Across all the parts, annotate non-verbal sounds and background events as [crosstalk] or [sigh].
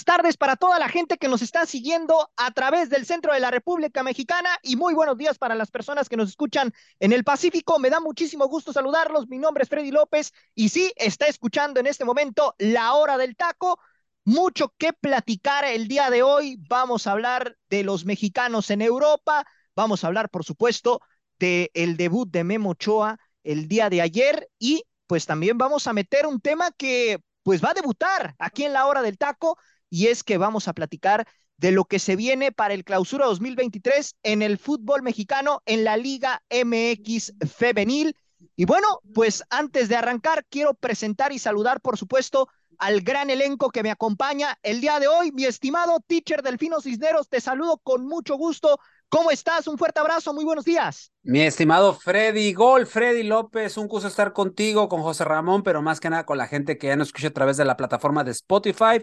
Buenas tardes para toda la gente que nos está siguiendo a través del centro de la República Mexicana y muy buenos días para las personas que nos escuchan en el Pacífico. Me da muchísimo gusto saludarlos. Mi nombre es Freddy López y sí, está escuchando en este momento la hora del taco. Mucho que platicar el día de hoy. Vamos a hablar de los mexicanos en Europa. Vamos a hablar, por supuesto, del el debut de Memo Ochoa el día de ayer y pues también vamos a meter un tema que pues va a debutar aquí en la hora del taco y es que vamos a platicar de lo que se viene para el clausura 2023 en el fútbol mexicano en la Liga MX femenil. Y bueno, pues antes de arrancar, quiero presentar y saludar, por supuesto, al gran elenco que me acompaña el día de hoy. Mi estimado teacher Delfino Cisneros, te saludo con mucho gusto. ¿Cómo estás? Un fuerte abrazo, muy buenos días. Mi estimado Freddy Gol, Freddy López, un gusto estar contigo, con José Ramón, pero más que nada con la gente que ya nos escucha a través de la plataforma de Spotify.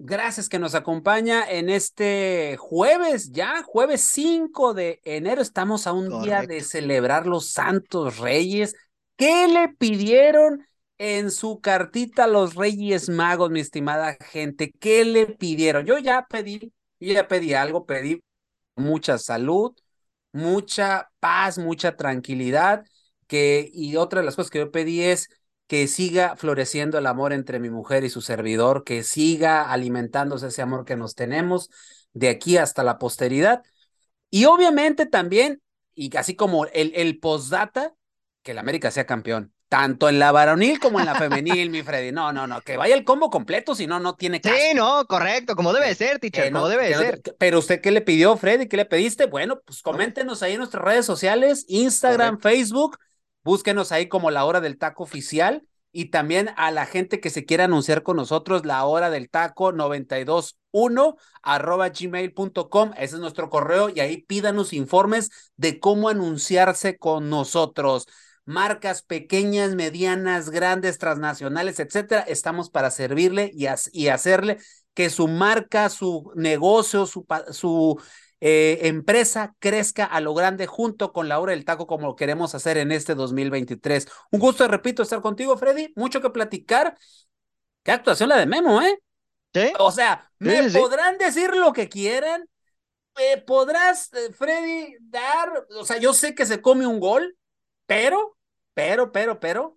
Gracias que nos acompaña en este jueves, ya jueves 5 de enero. Estamos a un día de celebrar los Santos Reyes. ¿Qué le pidieron en su cartita a los Reyes Magos, mi estimada gente? ¿Qué le pidieron? Yo ya pedí, yo ya pedí algo, pedí mucha salud, mucha paz, mucha tranquilidad, que, y otra de las cosas que yo pedí es que siga floreciendo el amor entre mi mujer y su servidor, que siga alimentándose ese amor que nos tenemos de aquí hasta la posteridad. Y obviamente también, y así como el, el postdata, que el América sea campeón tanto en la varonil como en la femenil, mi Freddy. No, no, no, que vaya el combo completo, si no, no tiene caso. Sí, no, correcto, como debe ser, teacher, como debe ser. pero usted, ¿qué le pidió, Freddy? ¿Qué le pediste? Bueno, pues coméntenos ahí en nuestras redes sociales, Instagram, Facebook, búsquenos ahí como la hora del taco oficial y también a la gente que se quiera anunciar con nosotros, la hora del taco 921 arroba gmail.com, ese es nuestro correo y ahí pídanos informes de cómo anunciarse con nosotros. Marcas pequeñas, medianas, grandes, transnacionales, etcétera, estamos para servirle y, y hacerle que su marca, su negocio, su, su eh, empresa crezca a lo grande junto con la hora del taco como lo queremos hacer en este 2023. Un gusto, repito, estar contigo, Freddy. Mucho que platicar. Qué actuación la de Memo, ¿eh? ¿Sí? O sea, me podrán decir lo que quieran. ¿Me podrás, eh, Freddy, dar, o sea, yo sé que se come un gol, pero pero, pero, pero,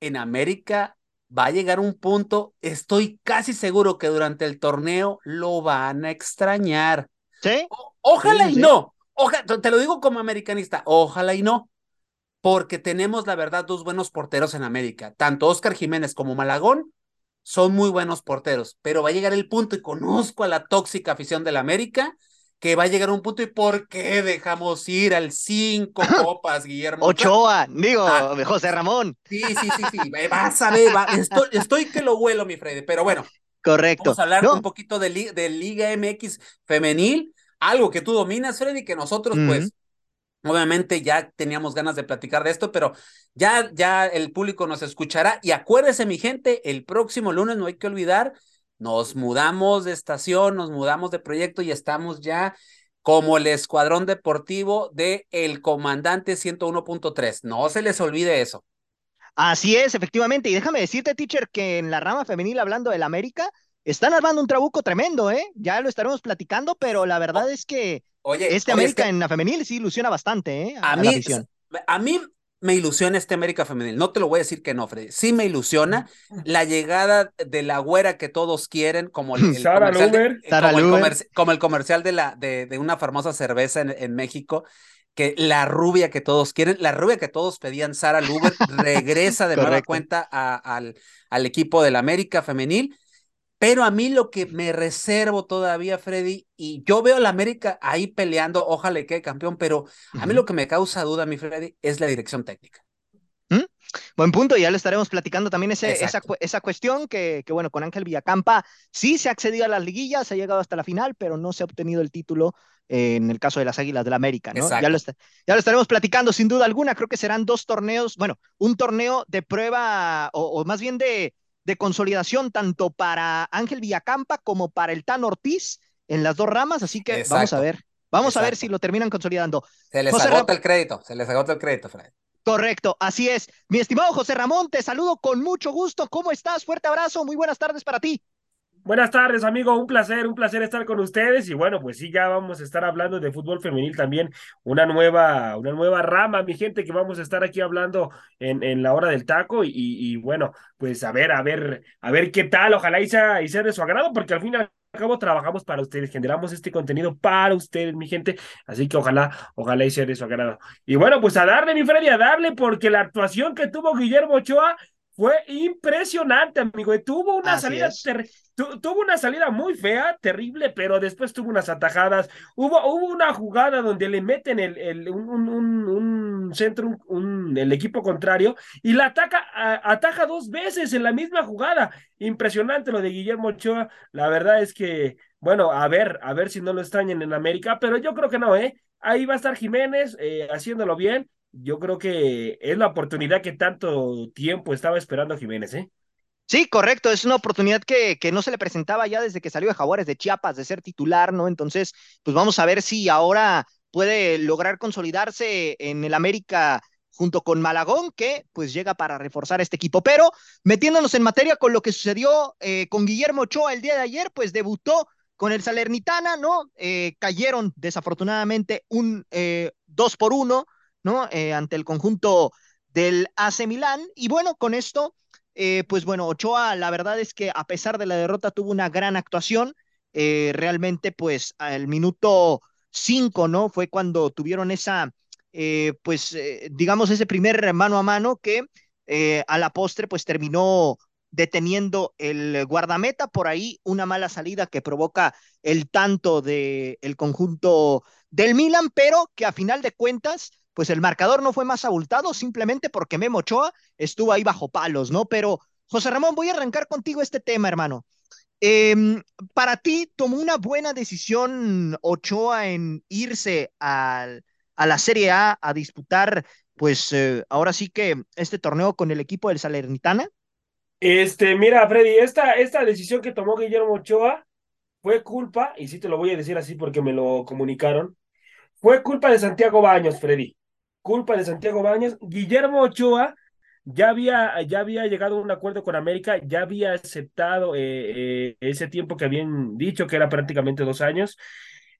en América va a llegar un punto, estoy casi seguro que durante el torneo lo van a extrañar. ¿Sí? ojalá y no. Ojalá, te lo digo como americanista, ojalá y no. Porque tenemos, la verdad, dos buenos porteros en América. Tanto Oscar Jiménez como Malagón son muy buenos porteros. Pero va a llegar el punto, y conozco a la tóxica afición del América, que va a llegar un punto y ¿por qué dejamos ir al cinco [laughs] copas, Guillermo? Ochoa, digo, ah, José Ramón. Sí, sí, sí, sí, vas a ver, [laughs] estoy, que lo vuelo, mi Freddy, pero bueno. Correcto. Vamos a hablar un poquito de, Liga MX femenil, algo que tú dominas, Freddy, que nosotros, pues, obviamente ya teníamos ganas de platicar de esto, pero ya, ya el público nos escuchará. Y acuérdese, mi gente, el próximo lunes no hay que olvidar nos mudamos de estación, nos mudamos de proyecto y estamos ya como el escuadrón deportivo de el comandante 101.3. No se les olvide eso. Así es, efectivamente. Y déjame decirte, teacher, que en la rama femenil, hablando del América, están armando un trabuco tremendo, ¿eh? Ya lo estaremos platicando, pero la verdad es que oye, este América en la femenil sí ilusiona bastante, ¿eh? A, mí, a mí me ilusiona este América femenil. No te lo voy a decir que no, Freddy. Sí me ilusiona la llegada de la güera que todos quieren, como el, [laughs] comercial, de, como, el comercial de, la, de, de una famosa cerveza en, en, México, que la rubia que todos quieren, la rubia que todos pedían, Sara Luber, [laughs] regresa de nueva cuenta al, al equipo del América femenil pero a mí lo que me reservo todavía, Freddy, y yo veo a la América ahí peleando, ojalá que campeón, pero a mí lo que me causa duda, mi Freddy, es la dirección técnica. Buen punto, ya le estaremos platicando también ese, esa, esa, cuestión que, que, bueno, con Ángel Villacampa sí se ha accedido a las liguillas, se ha llegado hasta la final, pero no se ha obtenido el título eh, en el caso de las Águilas del la América, ¿no? Ya lo, ya lo, estaremos platicando sin duda alguna, creo que serán dos torneos, bueno, un torneo de prueba o, o más bien de, de consolidación tanto para Ángel Villacampa como para el Tan Ortiz en las dos ramas, así que vamos a ver. Vamos a ver si lo terminan consolidando. Se les agota el crédito, se les agota el crédito, Fred. Correcto, así es. Mi estimado José Ramón, te saludo con mucho gusto. ¿Cómo estás? Fuerte abrazo, muy buenas tardes para ti. Buenas tardes, amigo. Un placer, un placer estar con ustedes. Y bueno, pues sí, ya vamos a estar hablando de fútbol femenil también, una nueva, una nueva rama, mi gente, que vamos a estar aquí hablando en, en la hora del taco. Y, y, bueno, pues a ver, a ver, a ver qué tal. Ojalá y sea, y sea de su agrado, porque al final cabo trabajamos para ustedes, generamos este contenido para ustedes, mi gente, así que ojalá, ojalá y sea de su agrado. Y bueno, pues a darle, mi Freddy, a darle, porque la actuación que tuvo Guillermo Ochoa fue impresionante, amigo. Tuvo una salida tuvo una salida muy fea, terrible, pero después tuvo unas atajadas. Hubo, hubo una jugada donde le meten el, el un, un, un, centro, un, el equipo contrario, y la ataca, ataja dos veces en la misma jugada. Impresionante lo de Guillermo Ochoa. La verdad es que, bueno, a ver, a ver si no lo extrañan en América, pero yo creo que no, ¿eh? Ahí va a estar Jiménez eh, haciéndolo bien yo creo que es la oportunidad que tanto tiempo estaba esperando Jiménez, ¿eh? Sí, correcto, es una oportunidad que, que, no se le presentaba ya desde que salió de Jaguares de Chiapas de ser titular, ¿no? Entonces, pues vamos a ver si ahora puede lograr consolidarse en el América junto con Malagón, que pues llega para reforzar este equipo. Pero metiéndonos en materia con lo que sucedió eh, con Guillermo Ochoa el día de ayer, pues debutó con el Salernitana, ¿no? Eh, cayeron desafortunadamente un eh, dos por uno ¿no? Eh, ante el conjunto del AC Milán. Y bueno, con esto, eh, pues bueno, Ochoa, la verdad es que a pesar de la derrota tuvo una gran actuación. Eh, realmente, pues al minuto 5, ¿no? Fue cuando tuvieron esa, pues, digamos, ese primer mano a mano que a la postre, pues terminó deteniendo el guardameta, por ahí una mala salida que provoca el tanto del el conjunto del Milan, pero que a final de cuentas pues el marcador no fue más abultado simplemente porque Memo Ochoa estuvo ahí bajo palos, ¿no? Pero, José Ramón, voy a arrancar contigo este tema, hermano. Em, para ti, ¿tomó una buena decisión Ochoa en irse a la Serie A a disputar, pues eh, ahora sí que este torneo con el equipo del Salernitana? Este, mira, Freddy, esta, esta decisión que tomó Guillermo Ochoa fue culpa, y sí te lo voy a decir así porque me lo comunicaron, fue culpa de Santiago Baños, Freddy culpa de Santiago Baños. Guillermo Ochoa ya había, ya había llegado a un acuerdo con América, ya había aceptado eh, eh, ese tiempo que habían dicho, que era prácticamente dos años.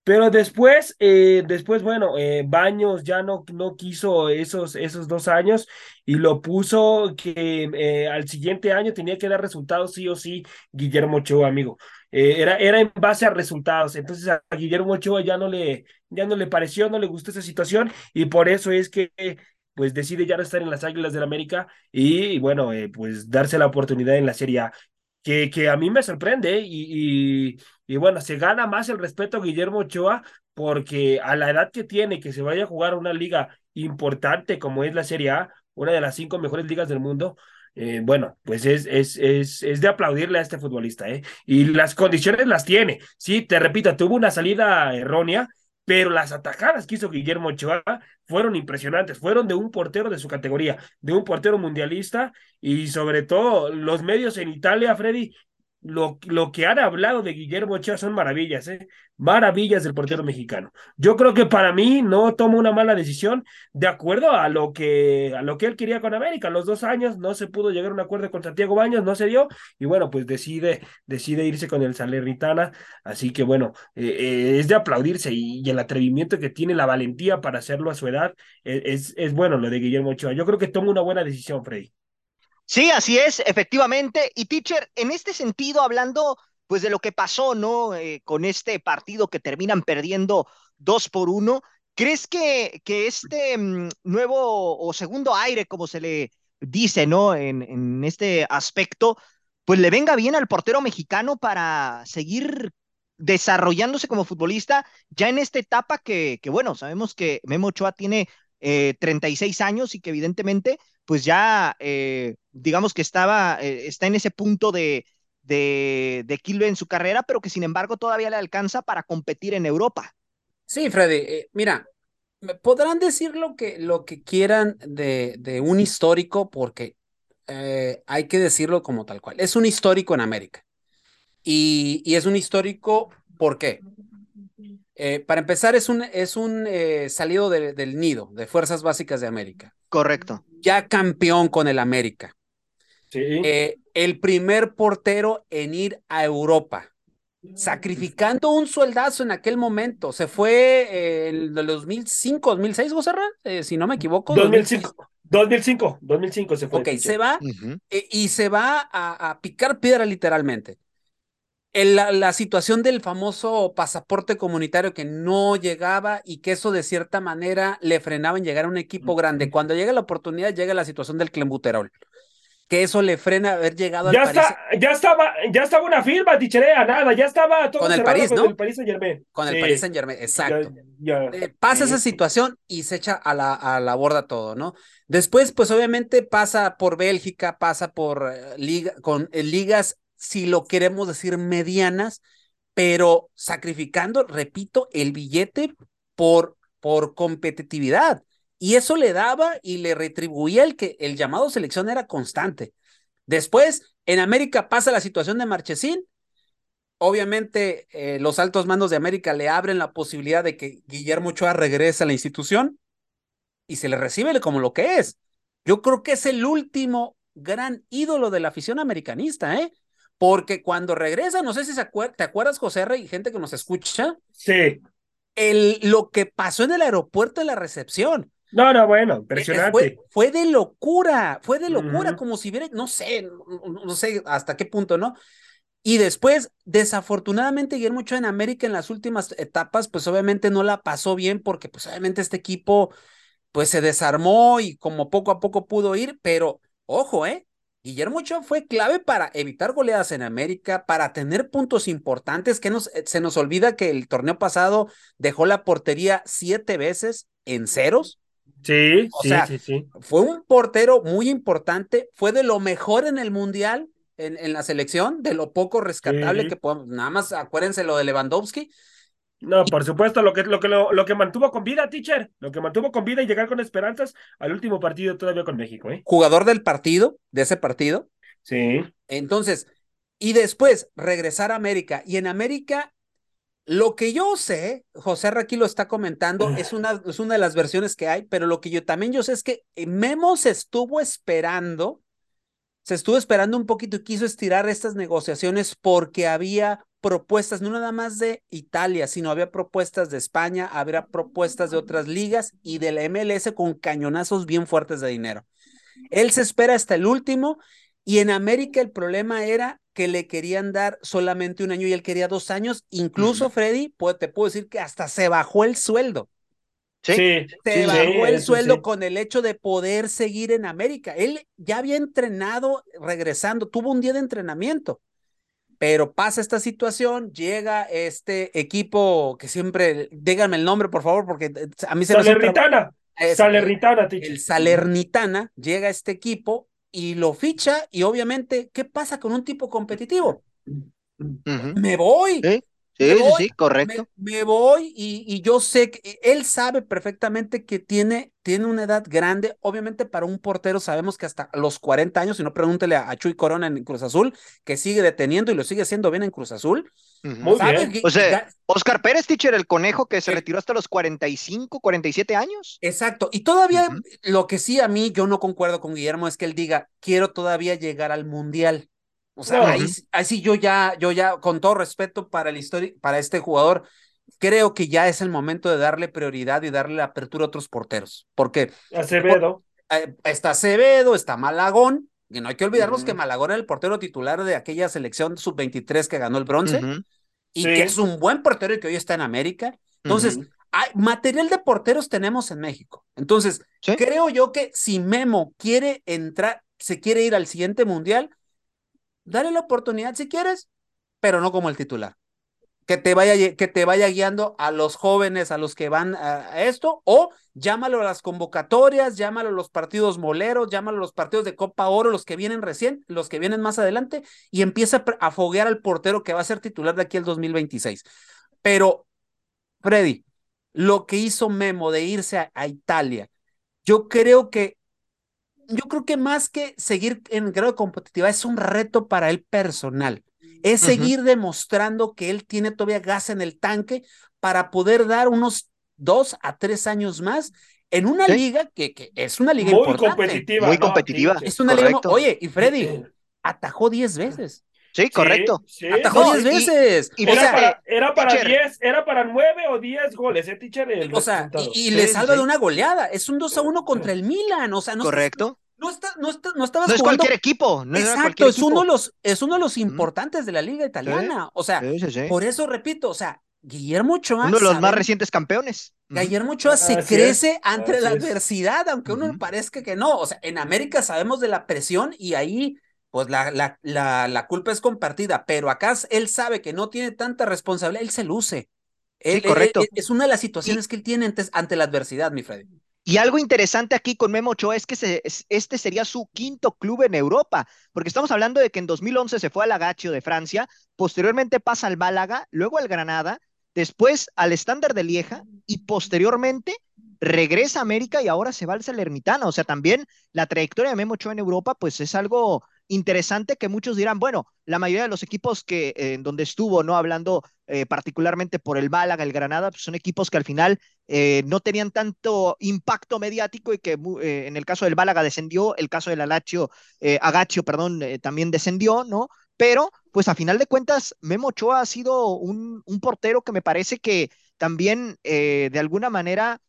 Pero después, eh, después, bueno, Baños ya no, no quiso esos, esos dos años y lo puso que al siguiente año tenía que dar resultados sí o sí Guillermo Ochoa, amigo. era, era en base a resultados. Entonces a Guillermo Ochoa ya no le, ya no le pareció, no le gustó esa situación y por eso es que pues decide ya no estar en las Águilas del América y, bueno, eh, pues darse la oportunidad en la Serie A. Que, que a mí me sorprende y, y, bueno, se gana más el respeto a Guillermo Ochoa porque a la edad que tiene, que se vaya a jugar una liga importante como es la Serie A, una de las cinco mejores ligas del mundo, eh, bueno, pues es, es, es, es, de aplaudirle a este futbolista, ¿eh? Y las condiciones las tiene. Sí, te repito, tuvo una salida errónea, pero las atajadas que hizo Guillermo Ochoa fueron impresionantes, fueron de un portero de su categoría, de un portero mundialista y sobre todo los medios en Italia, Freddy, lo, lo que han hablado de Guillermo Ochoa son maravillas, ¿eh? maravillas del portero mexicano. Yo creo que para mí no toma una mala decisión de acuerdo a lo que a lo que él quería con América. Los dos años no se pudo llegar a un acuerdo con Santiago Baños, no se dio y bueno, pues decide decide irse con el Salernitana. Así que bueno, eh, eh, es de aplaudirse y, el atrevimiento que tiene la valentía para hacerlo a su edad e, es, es bueno lo de Guillermo Ochoa. Yo creo que toma una buena decisión, Freddy. Sí, así es, efectivamente. Y teacher, en este sentido, hablando pues de lo que pasó, ¿no? Eh, con este partido que terminan perdiendo dos por uno, ¿crees que, que este mm, nuevo o segundo aire, como se le dice, ¿no? En, en este aspecto, pues le venga bien al portero mexicano para seguir desarrollándose como futbolista ya en esta etapa que, que bueno, sabemos que Memo Ochoa tiene eh, 36 años y que evidentemente pues ya eh, digamos que estaba, eh, está en ese punto de, de, de equilibrio en su carrera, pero que sin embargo todavía le alcanza para competir en Europa. Sí, Freddy, eh, mira, podrán decir lo que, lo que quieran de, de un histórico, porque hay que decirlo como tal cual. Es un histórico en América. Y, y es un histórico, ¿por qué? Para empezar, es un, es un salido de, del nido, de Fuerzas Básicas de América. Correcto. Ya campeón con el América. Sí. Eh, el primer portero en ir a Europa, sacrificando un sueldazo en aquel momento. Se fue eh, en el 2005, 2006, José Ra, eh, si no me equivoco. 2005. 2005, 2005 se fue. Ok, se va eh, y se va a, a picar piedra literalmente. El- la, la situación del famoso pasaporte comunitario que no llegaba y que eso de cierta manera le frenaba en llegar a un equipo grande. Cuando llega la oportunidad, llega la situación del clenbuterol. Que eso le frena haber llegado al Ya, París. está, ya estaba, ya estaba una firma, ticherea, nada, ya estaba todo Con el París, con ¿no? el París Saint Germain. Con el Sí, Paris Saint Germain, exacto. Ya, ya. Eh, pasa esa situación y se echa a la, a la borda todo, ¿no? Después, pues obviamente pasa por Bélgica, pasa por eh, liga, con eh, ligas, si lo queremos decir, medianas, pero sacrificando, repito, el billete por, por competitividad. Y eso le daba y le retribuía el que el llamado selección era constante. Después, en América pasa la situación de Marchesín, obviamente eh, los altos mandos de América le abren la posibilidad de que Guillermo Ochoa regrese a la institución y se le recibe como lo que es. Yo creo que es el último gran ídolo de la afición americanista, ¿eh? Porque cuando regresa, no sé si se acuer te acuerdas, José Rey, y gente que nos escucha, Sí. el, lo que pasó en el aeropuerto de la recepción. No, no, bueno, Eh, impresionante. Fue, fue de locura, fue de locura, como si hubiera, no sé, no, sé hasta qué punto, ¿no? Y después, desafortunadamente, Guillermo Ochoa en América en las últimas etapas, pues obviamente no la pasó bien porque pues obviamente este equipo pues se desarmó y como poco a poco pudo ir, pero ojo, ¿eh? Guillermo Ochoa fue clave para evitar goleadas en América, para tener puntos importantes, que nos, se nos olvida que el torneo pasado dejó la portería siete veces en ceros. Sí, O sí, sea, sí, sí. Fue un portero muy importante, fue de lo mejor en el Mundial, en, en la selección, de lo poco rescatable Sí. que podemos, nada más acuérdense lo de Lewandowski, No, por supuesto, lo que, lo, que, lo, lo que mantuvo con vida, teacher, lo que mantuvo con vida y llegar con esperanzas al último partido todavía con México, ¿eh? jugador del partido, de ese partido. Sí. Entonces, y después regresar a América. Y en América, lo que yo sé, José Raquí lo está comentando, es una, es una de las versiones que hay, pero lo que yo también yo sé es que Memo se estuvo esperando, se estuvo esperando un poquito y quiso estirar estas negociaciones porque había propuestas, no nada más de Italia, sino había propuestas de España, había propuestas de otras ligas y de la MLS con cañonazos bien fuertes de dinero. Él se espera hasta el último y en América el problema era que le querían dar solamente un año y él quería dos años. Incluso, Freddy, pues, te puedo decir que hasta se bajó el sueldo. Sí. Se sí, bajó el sueldo sí. con el hecho de poder seguir en América. Él ya había entrenado regresando, tuvo un día de entrenamiento, pero pasa esta situación, llega este equipo que siempre, díganme el nombre, por favor, porque eh, a mí se me Salernitana. Es- Salernitana, teacher. el Salernitana llega a este equipo y lo ficha y obviamente, ¿qué pasa con un tipo competitivo? Me voy, Sí, sí, voy, sí, correcto. me, me voy y, y yo sé que él sabe perfectamente que tiene, tiene una edad grande. Obviamente para un portero sabemos que hasta los 40 años, si no pregúntele a, a Chuy Corona en Cruz Azul, que sigue deteniendo y lo sigue haciendo bien en Cruz Azul. Muy sabe bien. que- O sea, Oscar Pérez, teacher, el conejo que se retiró hasta los 45, 47 años. Exacto. Y todavía lo que sí a mí yo no concuerdo con Guillermo es que él diga, quiero todavía llegar al mundial. O sea, No. ahí, ahí sí yo ya, yo ya, con todo respeto para el histori- para este jugador, creo que ya es el momento de darle prioridad y darle la apertura a otros porteros. Porque Acevedo. eh, está Acevedo, está Malagón, y no hay que olvidarnos Ujú. que Malagón era el portero titular de aquella selección sub-23 que ganó el bronce, Ujú, y Sí. que es un buen portero y que hoy está en América. Entonces, ujú. hay, material de porteros tenemos en México. Entonces, Sí. creo yo que si Memo quiere entrar, se quiere ir al siguiente mundial, dale la oportunidad si quieres, pero no como el titular. que te vaya, que te vaya guiando a los jóvenes, a los que van a, esto, o llámalo a las convocatorias, llámalo a los partidos moleros, llámalo a los partidos de Copa Oro, los que vienen recién, los que vienen más adelante, y empieza a foguear al portero que va a ser titular de aquí el 2026. Pero, Freddy, lo que hizo Memo de irse a Italia, yo creo que yo creo que más que seguir en grado de competitividad es un reto para él personal es seguir demostrando que él tiene todavía gas en el tanque para poder dar unos dos a tres años más en una liga que, que, es una liga muy competitiva. Muy competitiva. Es una liga. Oye, y Freddy atajó diez veces. Sí, correcto. Atajó diez veces. Y, era, para, era para diez, era para nueve o diez goles, ¿eh, teacher? o sea, y, le salva de una goleada. Es un 2 a 1 contra el Milan. O sea, no Correcto. No, está, no, está, no estabas no es cualquier equipo. No Exacto, es, uno de los, es uno de los importantes de la liga italiana. o sea, por eso repito, o sea, Guillermo Ochoa. Uno de los más recientes campeones. Guillermo Ochoa se crece ante la adversidad, aunque uno le parezca que no. O sea, en América sabemos de la presión y ahí, pues la, la, la, la culpa es compartida, pero acá él sabe que no tiene tanta responsabilidad, él se luce. sí, correcto. es una de las situaciones que él tiene ante, ante la adversidad, mi Freddy. Y algo interesante aquí con Memo Ochoa es que este sería su quinto club en Europa, porque estamos hablando de que en 2011 se fue al Agacho de Francia, posteriormente pasa al Málaga, luego al Granada, después al Estándar de Lieja y posteriormente regresa a América y ahora se va al Salernitana. O sea, también la trayectoria de Memo Ochoa en Europa, pues es algo interesante que muchos dirán, bueno, la mayoría de los equipos que en donde estuvo, no hablando eh, particularmente por el Málaga, el Granada, pues son equipos que al final eh, no tenían tanto impacto mediático y que eh, en el caso del Málaga descendió, el caso del Alacho, Agacho, perdón, también descendió, ¿no? Pero, pues a final de cuentas, Memo Ochoa ha sido un portero que me parece que también de alguna manera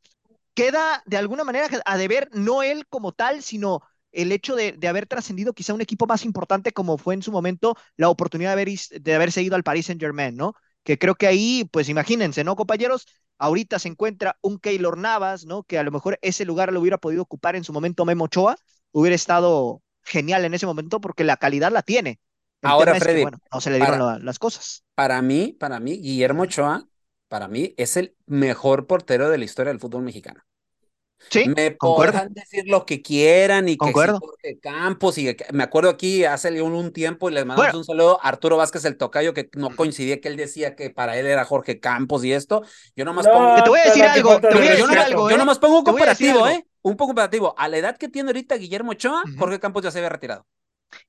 queda de alguna manera a deber, no él como tal, sino el hecho de, de haber trascendido quizá un equipo más importante como fue en su momento la oportunidad de, haber, de haberse ido al Paris Saint Germain, ¿no? que creo que ahí, pues imagínense, ¿no, compañeros? Ahorita se encuentra un Keylor Navas, ¿no? Que a lo mejor ese lugar lo hubiera podido ocupar en su momento Memo Ochoa, hubiera estado genial en ese momento porque la calidad la tiene. Ahora, Freddy, bueno, no se le dieron las cosas. Para mí, para mí, Guillermo Ochoa, para mí, es el mejor portero de la historia del fútbol mexicano. Sí, me podrán decir lo que quieran y que Jorge Campos y me acuerdo aquí hace un, tiempo y les mandamos un saludo a Arturo Vázquez el tocayo que no coincidía que él decía que para él era Jorge Campos y esto. Yo nomás pongo te voy a decir algo, te voy a decir algo, yo nomás pongo un comparativo, ¿eh? Un poco comparativo. A la edad que tiene ahorita Guillermo Ochoa, Jorge Campos ya se había retirado.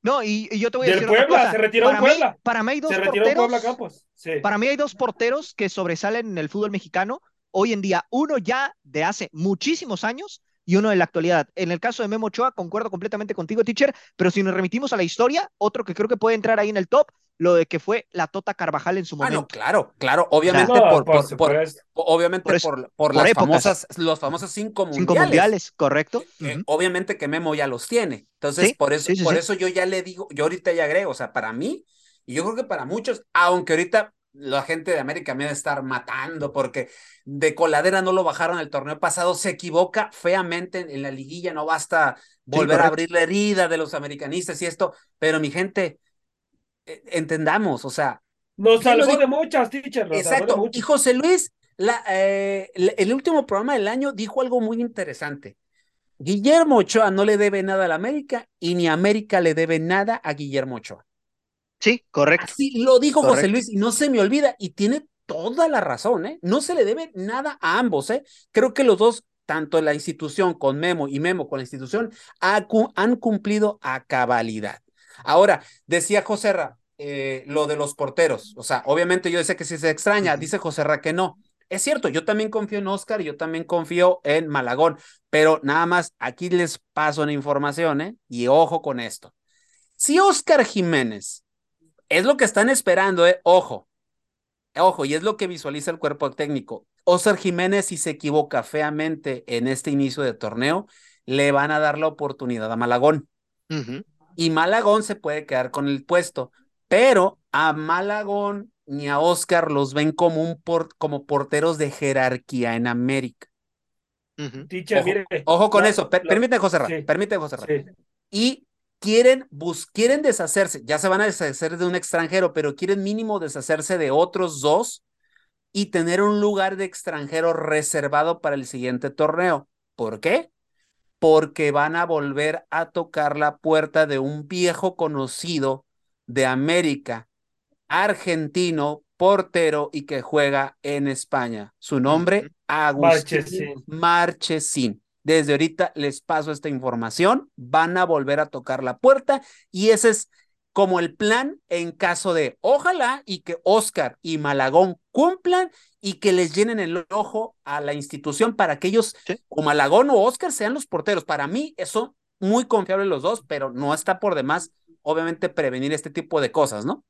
No, y, yo te voy a decir Puebla, otra cosa. se retiró para Puebla. Mí, para mí hay dos se retiró porteros. Puebla Campos. Sí. Para mí hay dos porteros que sobresalen en el fútbol mexicano hoy en día. Uno ya de hace muchísimos años y uno en la actualidad. En el caso de Memo Ochoa, concuerdo completamente contigo, teacher, pero si nos remitimos a la historia, otro que creo que puede entrar ahí en el top, lo de que fue la Tota Carvajal en su momento. Ah, claro, claro, obviamente por, por, obviamente por, las famosas, los famosos cinco mundiales. Cinco mundiales, correcto. Eh, obviamente que Memo ya los tiene. Entonces, por eso, por eso yo ya le digo, yo ahorita ya agrego, o sea, para mí, y yo creo que para muchos, aunque ahorita la gente de América me debe estar matando porque de coladera no lo bajaron el torneo pasado, se equivoca feamente en, la liguilla, no basta volver a abrir la herida de los americanistas y esto, pero mi gente, e, entendamos, o sea. Nos salvó de muchas, teacher. Exacto, y José Luis, la, eh, el último programa del año dijo algo muy interesante. Guillermo Ochoa no le debe nada a la América y ni América le debe nada a Guillermo Ochoa. Sí, correcto. Sí, lo dijo José Luis y no se me olvida y tiene toda la razón, ¿eh? No se le debe nada a ambos, ¿eh? Creo que los dos, tanto la institución con Memo y Memo con la institución, han cumplido a cabalidad. Ahora, decía José Ra, eh, lo de los porteros, o sea, obviamente yo decía que si se extraña, dice José Ra que no. Es cierto, yo también confío en Oscar y yo también confío en Malagón, pero nada más aquí les paso una información, ¿eh? Y ojo con esto. Si Oscar Jiménez es lo que están esperando, ¿eh? Ojo, ojo, y es lo que visualiza el cuerpo técnico. Oscar Jiménez, si se equivoca feamente en este inicio de torneo, le van a dar la oportunidad a Malagón. Y Malagón se puede quedar con el puesto, pero a Malagón ni a Oscar los ven como, un como porteros de jerarquía en América. ojo, con eso, permíteme, José Ra, permíteme, José Ra. Y quieren, bus quieren deshacerse, ya se van a deshacer de un extranjero, pero quieren mínimo deshacerse de otros dos y tener un lugar de extranjero reservado para el siguiente torneo. ¿Por qué? Porque van a volver a tocar la puerta de un viejo conocido de América, argentino, portero y que juega en España. Su nombre, Agustín Marchesín. Desde ahorita les paso esta información, van a volver a tocar la puerta y ese es como el plan en caso de, ojalá y que Oscar y Malagón cumplan y que les llenen el ojo a la institución para que ellos, o Malagón o Oscar, sean los porteros. Para mí, eso muy confiable los dos, pero no está por demás, obviamente, prevenir este tipo de cosas, ¿no?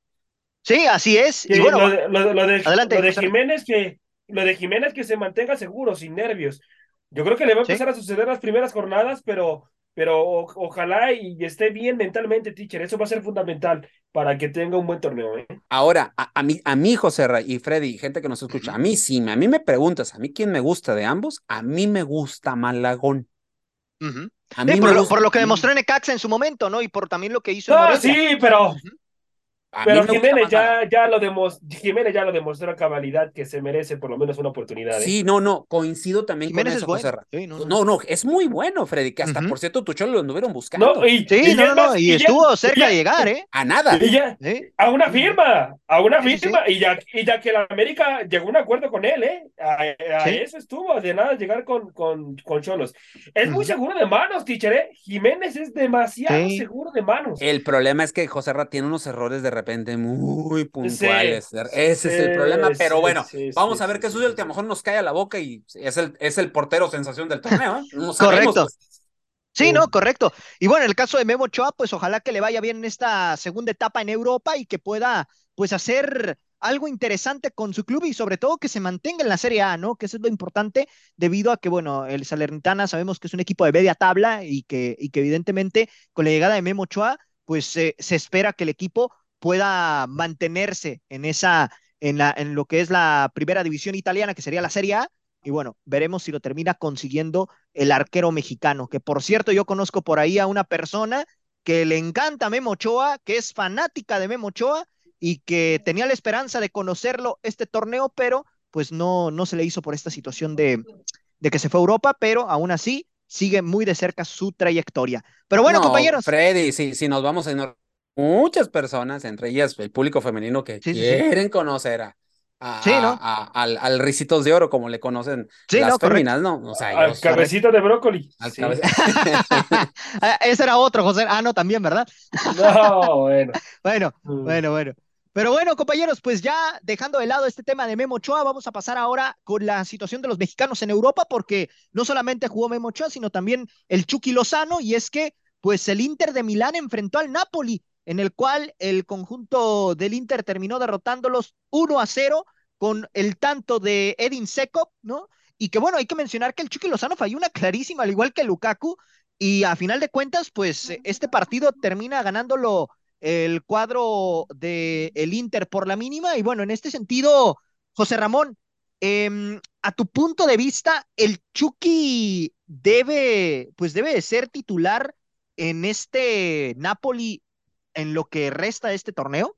Sí, así es. y bueno, lo, de, adelante, lo de Jiménez que lo de Jiménez que se mantenga seguro, sin nervios. Yo creo que le va a empezar a suceder las primeras jornadas, pero, pero ojalá y esté bien mentalmente, teacher. Eso va a ser fundamental para que tenga un buen torneo. ¿eh? Ahora, a, mí, a mí, José y Freddy, gente que nos escucha, a mí sí, a mí me preguntas, a mí quién me gusta de ambos, a mí me gusta Malagón. a mí por, lo, por, lo, que demostró en Ecaxa en su momento, ¿no? Y por también lo que hizo. No, sí, pero, pero Jiménez ya, ya, lo Jiménez ya lo demostró a cabalidad que se merece por lo menos una oportunidad. ¿eh? Sí, no, no, coincido también con eso, José no, no, es muy bueno, Freddy, que hasta por cierto Tucholo lo anduvieron buscando. No, y, sí, no, no, y, estuvo cerca de llegar, ¿eh? A nada. A una firma, a una firma, y ya, y ya que la América llegó a un acuerdo con él, ¿eh? A, eso estuvo, de nada llegar con, con, con Cholos. Es muy seguro de manos, teacher, ¿eh? Jiménez es demasiado seguro de manos. El problema es que José Ra tiene unos errores de repente muy puntuales. Ese es el problema, pero bueno, vamos a ver qué sucede, que a lo mejor nos cae a la boca y es el, es el portero sensación del torneo. ¿eh? Correcto. Sí, no, correcto. Y bueno, el caso de Memo Ochoa, pues ojalá que le vaya bien en esta segunda etapa en Europa y que pueda, pues, hacer algo interesante con su club y sobre todo que se mantenga en la Serie A, ¿no? Que eso es lo importante debido a que, bueno, el Salernitana sabemos que es un equipo de media tabla y que, y que evidentemente con la llegada de Memo Ochoa, pues se espera que el equipo pueda mantenerse en esa, en, la, en lo que es la primera división italiana, que sería la Serie A, y bueno, veremos si lo termina consiguiendo el arquero mexicano, que por cierto yo conozco por ahí a una persona que le encanta Memo Ochoa, que es fanática de Memo Ochoa y que tenía la esperanza de conocerlo este torneo, pero pues no, no se le hizo por esta situación de, de que se fue a Europa, pero aún así sigue muy de cerca su trayectoria. Pero bueno, compañeros. Freddy, si, si nos vamos en muchas personas, entre ellas el público femenino que quieren conocer a, al, al, Ricitos de Oro, como le conocen las féminas, ¿no? O sea, al cabecito de brócoli. [laughs] Ah, ese era otro, José. Ah, no, también, ¿verdad? no, bueno. [laughs] bueno, mm. bueno, bueno. Pero bueno, compañeros, pues ya dejando de lado este tema de Memo Ochoa, vamos a pasar ahora con la situación de los mexicanos en Europa, porque no solamente jugó Memo Ochoa, sino también el Chucky Lozano, y es que pues el Inter de Milán enfrentó al Napoli en el cual el conjunto del Inter terminó derrotándolos 1 a 0 con el tanto de Edin Sekop, ¿no? Y que bueno, hay que mencionar que el Chucky Lozano falló una clarísima, al igual que Lukaku, y a final de cuentas, pues este partido termina ganándolo el cuadro de el Inter por la mínima, y bueno, en este sentido, José Ramón, em, a tu punto de vista, el Chucky debe, pues debe ser titular en este Napoli en lo que resta este torneo?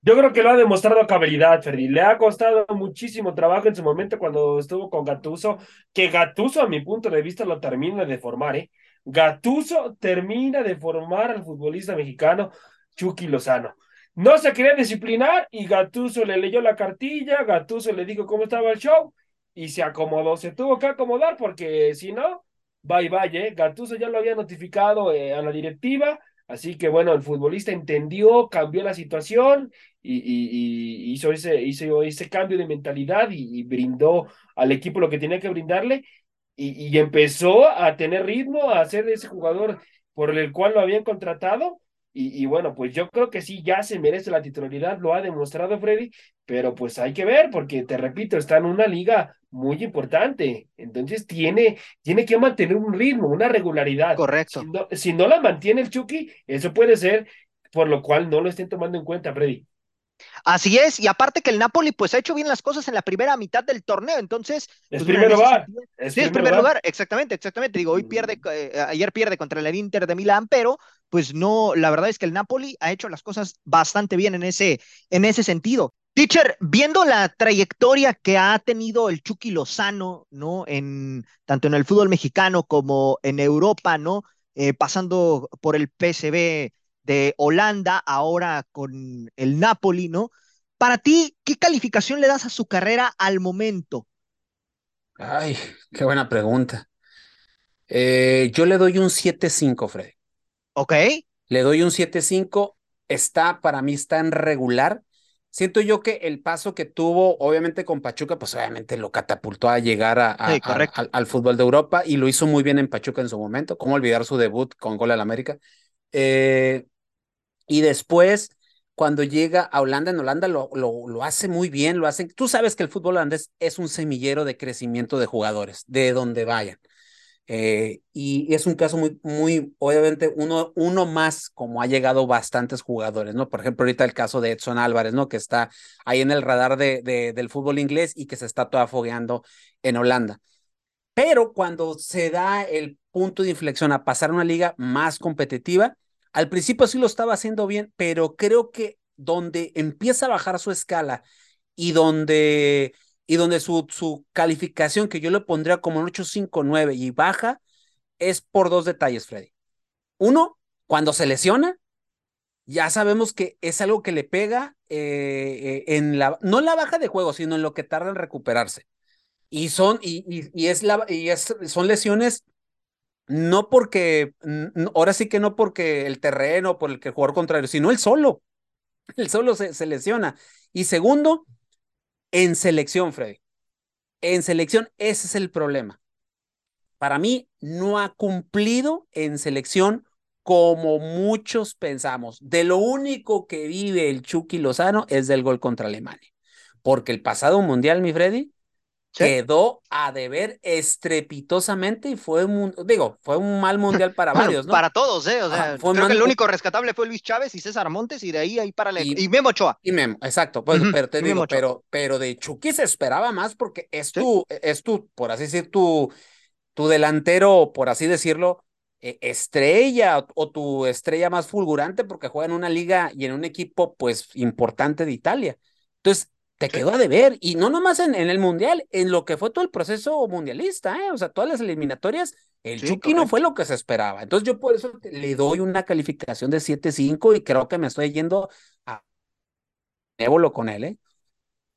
Yo creo que lo ha demostrado a cabalidad, Ferdi. Le ha costado muchísimo trabajo en su momento cuando estuvo con Gatuso, que Gatuso, a mi punto de vista, lo termina de formar, ¿eh? Gatuso termina de formar al futbolista mexicano Chucky Lozano. No se quería disciplinar y Gatuso le leyó la cartilla, Gatuso le dijo cómo estaba el show y se acomodó. Se tuvo que acomodar porque si no, bye bye, ¿eh? Gatuso ya lo había notificado eh, a la directiva Así que bueno, el futbolista entendió, cambió la situación y, hizo, ese, cambio de mentalidad y, brindó al equipo lo que tenía que brindarle y, empezó a tener ritmo, a ser ese jugador por el cual lo habían contratado. Y, bueno, pues yo creo que sí, ya se merece la titularidad, lo ha demostrado Freddy, pero pues hay que ver, porque te repito, está en una liga muy importante, entonces tiene, tiene que mantener un ritmo, una regularidad. Correcto. Si no, la mantiene el Chucky, eso puede ser por lo cual no lo estén tomando en cuenta, Freddy. Así es, y aparte que el Napoli pues ha hecho bien las cosas en la primera mitad del torneo, entonces... Es pues, primer lugar. sí, es primer lugar. exactamente, exactamente. Digo, hoy pierde, eh, ayer pierde contra el Inter de Milán, pero pues no, la verdad es que el Napoli ha hecho las cosas bastante bien en ese, en ese sentido. Teacher, viendo la trayectoria que ha tenido el Chucky Lozano, ¿no? En, tanto en el fútbol mexicano como en Europa, ¿no? Eh, pasando por el PSV de Holanda, ahora con el Napoli, ¿no? Para ti, ¿qué calificación le das a su carrera al momento? Ay, qué buena pregunta. Eh, yo le doy un 7-5, Freddy. Ok. Le doy un 7-5. Está, para mí, está en regular. Siento yo que el paso que tuvo, obviamente con Pachuca, pues obviamente lo catapultó a llegar a, al fútbol de Europa y lo hizo muy bien en Pachuca en su momento. ¿Cómo olvidar su debut con gol al América? Eh, y después, cuando llega a Holanda, en Holanda lo, lo, lo, hace muy bien, lo hacen. Tú sabes que el fútbol holandés es un semillero de crecimiento de jugadores, de donde vayan. Eh, y es un caso muy, muy, obviamente, uno, uno más, como ha llegado bastantes jugadores, ¿no? Por ejemplo, ahorita el caso de Edson Álvarez, ¿no? Que está ahí en el radar de, de del fútbol inglés y que se está toda fogueando en Holanda. Pero cuando se da el punto de inflexión a pasar a una liga más competitiva, al principio sí lo estaba haciendo bien, pero creo que donde empieza a bajar su escala y donde y donde su, su calificación, que yo le pondría como un 8.59 y baja, es por dos detalles, Freddy. Uno, cuando se lesiona, ya sabemos que es algo que le pega eh, eh, en la, no en la baja de juego, sino en lo que tarda en recuperarse. Y son, y, y, es la, y es, son lesiones no porque, ahora sí que no porque el terreno, por el que el contrario, sino el solo. El solo se, se lesiona. Y segundo, en selección, Freddy. En selección, ese es el problema. Para mí, no ha cumplido en selección como muchos pensamos. De lo único que vive el Chucky Lozano es del gol contra Alemania. Porque el pasado mundial, mi Freddy, quedó a deber estrepitosamente y fue un, digo, fue un mal mundial para varios, ¿no? Para todos, ¿eh? O sea, creo que el único rescatable fue Luis Chávez y César Montes y de ahí ahí para y, y Memo Ochoa. Y Memo, exacto, pues, pero te digo, pero, pero de Chucky se esperaba más porque es tu, es tu, por así decir, tu, tu delantero, por así decirlo, e, estrella o tu estrella más fulgurante porque juega en una liga y en un equipo pues importante de Italia. Entonces, te quedó a deber, y no nomás en, en, el Mundial, en lo que fue todo el proceso mundialista, ¿eh? o sea, todas las eliminatorias, el Chucky no fue lo que se esperaba. Entonces yo por eso le doy una calificación de 7-5 y creo que me estoy yendo a évolo con él, ¿eh?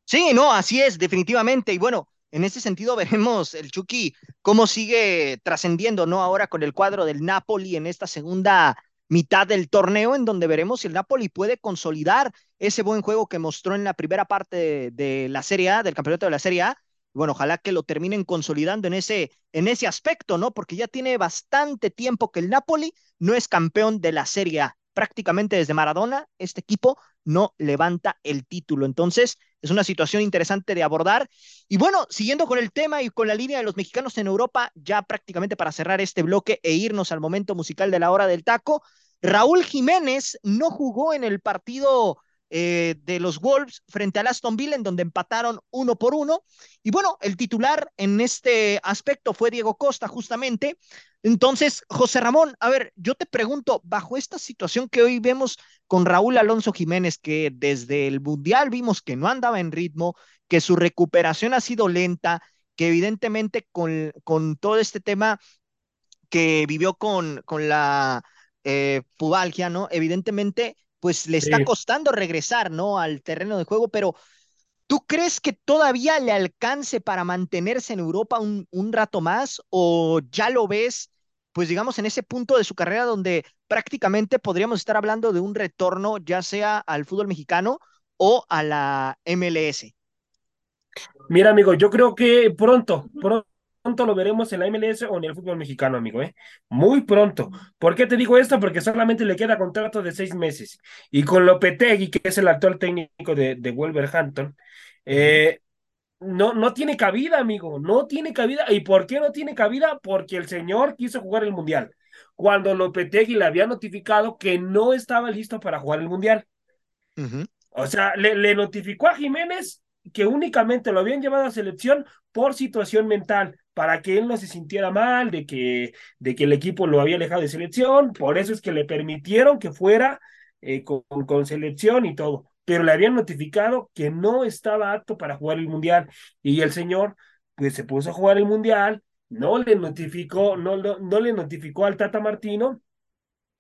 Sí, no, así es, definitivamente. Y bueno, en ese sentido [laughs] veremos el Chucky cómo sigue trascendiendo, ¿no? Ahora con el cuadro del Napoli en esta segunda mitad del torneo en donde veremos si el Napoli puede consolidar ese buen juego que mostró en la primera parte de, la Serie A, del campeonato de la Serie A. Bueno, ojalá que lo terminen consolidando en ese, en ese aspecto, ¿no? Porque ya tiene bastante tiempo que el Napoli no es campeón de la Serie A. Prácticamente desde Maradona, este equipo no levanta el título. Entonces, es una situación interesante de abordar. Y bueno, siguiendo con el tema y con la línea de los mexicanos en Europa, ya prácticamente para cerrar este bloque e irnos al momento musical de la hora del taco, Raúl Jiménez no jugó en el partido eh, de los Wolves frente al Aston Villa, en donde empataron uno por uno. Y bueno, el titular en este aspecto fue Diego Costa, justamente. Entonces, José Ramón, a ver, yo te pregunto, bajo esta situación que hoy vemos con Raúl Alonso Jiménez, que desde el Mundial vimos que no andaba en ritmo, que su recuperación ha sido lenta, que evidentemente con, con todo este tema que vivió con, con la eh, pubalgia, ¿no? Evidentemente pues le está costando regresar, ¿no? Al terreno de juego, pero ¿tú crees que todavía le alcance para mantenerse en Europa un, un rato más o ya lo ves, pues digamos, en ese punto de su carrera donde prácticamente podríamos estar hablando de un retorno ya sea al fútbol mexicano o a la MLS? Mira, amigo, yo creo que pronto, pronto pronto lo veremos en la MLS o en el fútbol mexicano, amigo, ¿eh? Muy pronto. ¿Por qué te digo esto? Porque solamente le queda contrato de seis meses. Y con Lopetegui, que es el actual técnico de, de Wolverhampton, eh, no, no tiene cabida, amigo, no tiene cabida. ¿Y por qué no tiene cabida? Porque el señor quiso jugar el Mundial. Cuando Lopetegui le había notificado que no estaba listo para jugar el Mundial. O sea, le, le notificó a Jiménez que únicamente lo habían llevado a selección por situación mental, para que él no se sintiera mal de que, de que el equipo lo había alejado de selección, por eso es que le permitieron que fuera eh, con, con selección y todo, pero le habían notificado que no estaba apto para jugar el Mundial y el señor pues se puso a jugar el Mundial, no le notificó, no, no, no le notificó al Tata Martino,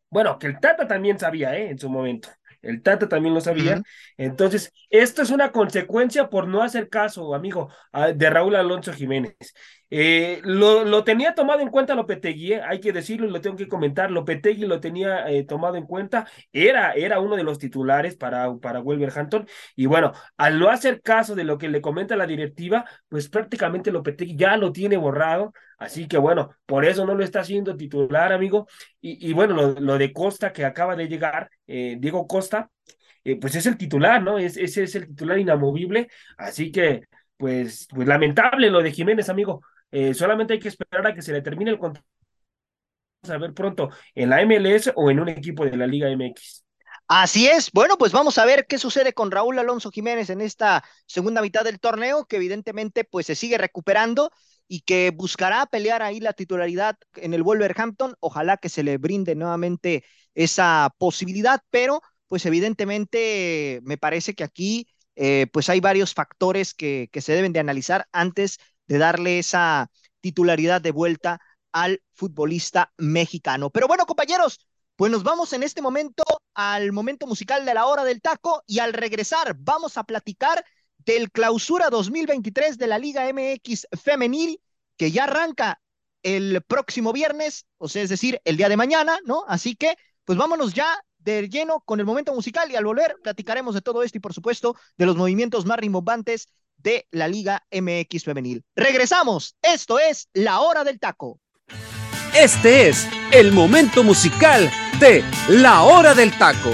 bueno, que el Tata también sabía, ¿eh? En su momento. El Tata también lo sabía. Entonces, esto es una consecuencia por no hacer caso, amigo, de Raúl Alonso Jiménez. Eh, lo, lo, tenía tomado en cuenta Lopetegui, ¿eh? hay que decirlo y lo tengo que comentar. Lopetegui lo tenía eh, tomado en cuenta, era, era uno de los titulares para, para Wolverhampton. Y bueno, al no hacer caso de lo que le comenta la directiva, pues prácticamente Lopetegui ya lo tiene borrado. Así que bueno, por eso no lo está haciendo titular, amigo. Y, y bueno, lo, lo, de Costa que acaba de llegar, Diego Costa, pues es el titular, ¿no? Es, ese es el titular inamovible. Así que, pues, pues lamentable lo de Jiménez, amigo. Eh, solamente hay que esperar a que se le termine el contrato. Vamos a ver pronto en la MLS o en un equipo de la Liga MX. Así es. Bueno, pues vamos a ver qué sucede con Raúl Alonso Jiménez en esta segunda mitad del torneo, que evidentemente pues se sigue recuperando y que buscará pelear ahí la titularidad en el Wolverhampton. Ojalá que se le brinde nuevamente esa posibilidad, pero pues evidentemente me parece que aquí eh, pues hay varios factores que, que se deben de analizar antes de darle esa titularidad de vuelta al futbolista mexicano. Pero bueno, compañeros, pues nos vamos en este momento al momento musical de la hora del taco y al regresar vamos a platicar del clausura 2023 de la Liga MX femenil que ya arranca el próximo viernes, o sea, es decir, el día de mañana, ¿no? Así que, pues vámonos ya de lleno con el momento musical y al volver platicaremos de todo esto y por supuesto de los movimientos más rimbombantes de la Liga MX femenil. Regresamos, esto es La Hora del Taco. Este es el momento musical de La Hora del Taco.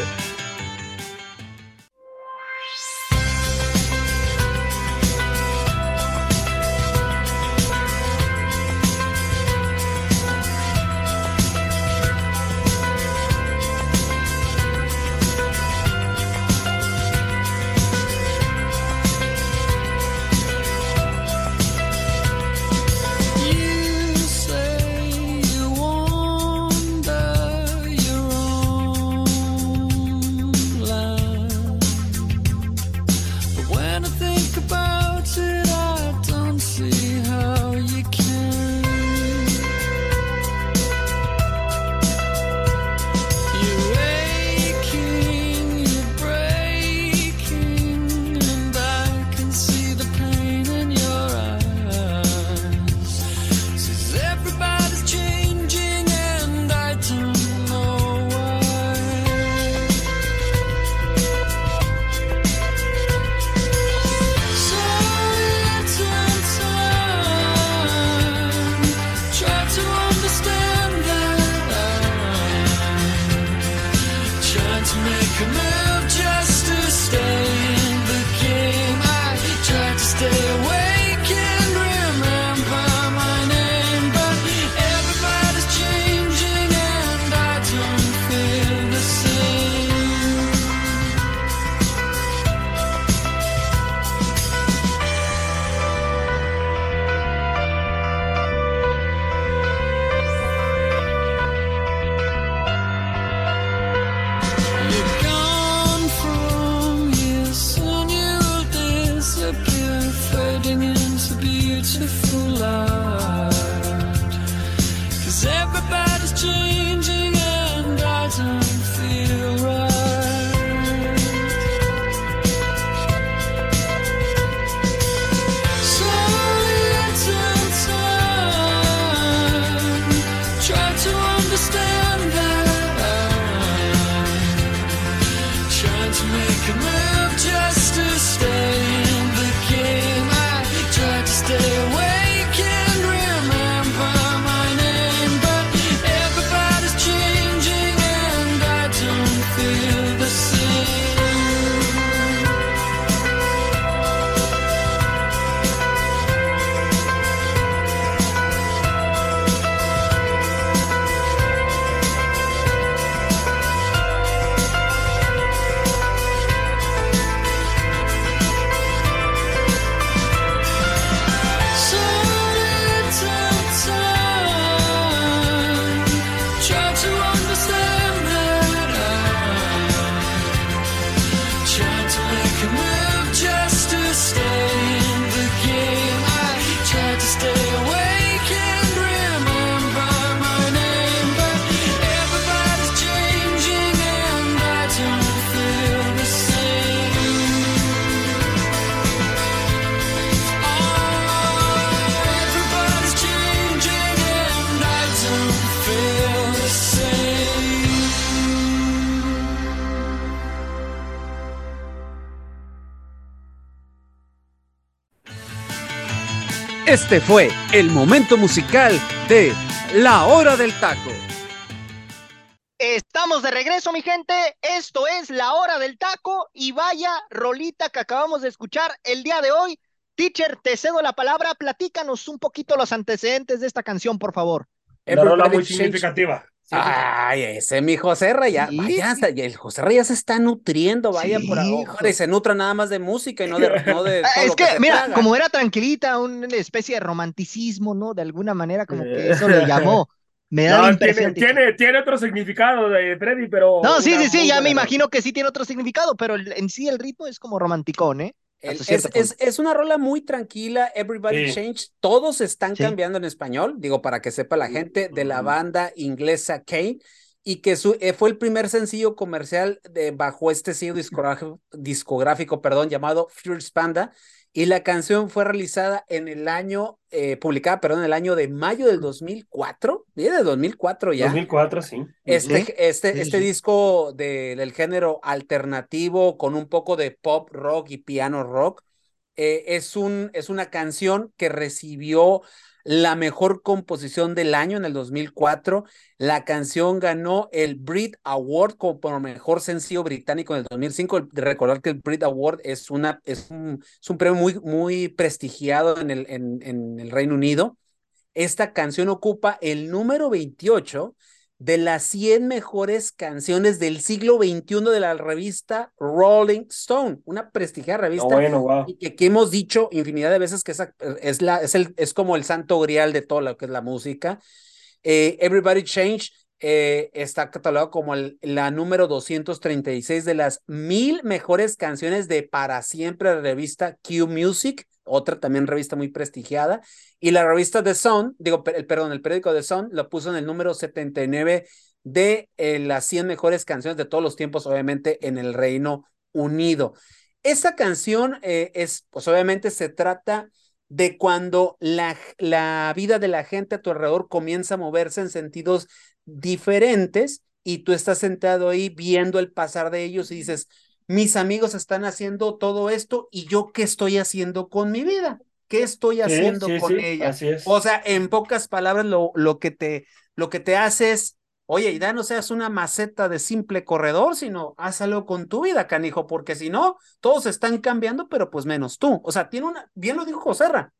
Este fue el momento musical de La Hora del Taco. Estamos de regreso, mi gente. Esto es La Hora del Taco y vaya rolita que acabamos de escuchar el día de hoy. Teacher, te cedo la palabra. Platícanos un poquito los antecedentes de esta canción, por favor. Una rola muy significativa. Ay, ese mi José Raya, sí, vaya, sí. el José Raya se está nutriendo, vaya sí, por ahora, y se nutra nada más de música y no de, no de [laughs] Es que, que mira, traga. como era tranquilita, una especie de romanticismo, ¿no? De alguna manera, como que eso le llamó. Me da [laughs] no, la impresión. Tiene, tiene, tiene, otro significado de Freddy, pero. No, sí, sí, sí, ya me imagino que sí tiene otro significado, pero en sí el ritmo es como romanticón, ¿eh? Es, es, es, una rola muy tranquila, Everybody sí. Change, todos están sí. cambiando en español, digo, para que sepa la gente, de la banda inglesa Kane, y que su, eh, fue el primer sencillo comercial de, bajo este sello discográfico, discográfico perdón, llamado Fierce Panda, y la canción fue realizada en el año, eh, publicada, perdón, en el año de mayo del 2004, ¿sí? de 2004 ya. 2004, sí. Este, sí. este, sí, este sí. disco de, del género alternativo con un poco de pop rock y piano rock, eh, es, un, es una canción que recibió la mejor composición del año en el 2004. La canción ganó el Brit Award como mejor sencillo británico en el 2005. Recordar que el Brit Award es, una, es, un, es un premio muy, muy prestigiado en el, en, en el Reino Unido. Esta canción ocupa el número 28 de las 100 mejores canciones del siglo XXI de la revista Rolling Stone, una prestigiada revista bueno, wow. y que, que, hemos dicho infinidad de veces que esa, es, la, es, el, es como el santo grial de todo lo que es la música. Eh, Everybody Change eh, está catalogado como el, la número 236 de las mil mejores canciones de para siempre de la revista Q Music, otra también revista muy prestigiada, y la revista The Sun, digo, el, perdón, el periódico The Sun lo puso en el número 79 de eh, las 100 mejores canciones de todos los tiempos, obviamente en el Reino Unido. Esa canción eh, es, pues obviamente se trata de cuando la, la vida de la gente a tu alrededor comienza a moverse en sentidos diferentes y tú estás sentado ahí viendo el pasar de ellos y dices, mis amigos están haciendo todo esto y yo qué estoy haciendo con mi vida, qué estoy haciendo sí, sí, con sí, ella. Así es. O sea, en pocas palabras, lo, lo, que te, lo que te hace es, oye, ya no seas una maceta de simple corredor, sino haz algo con tu vida, canijo, porque si no, todos están cambiando, pero pues menos tú. O sea, tiene una, bien lo dijo Joserra,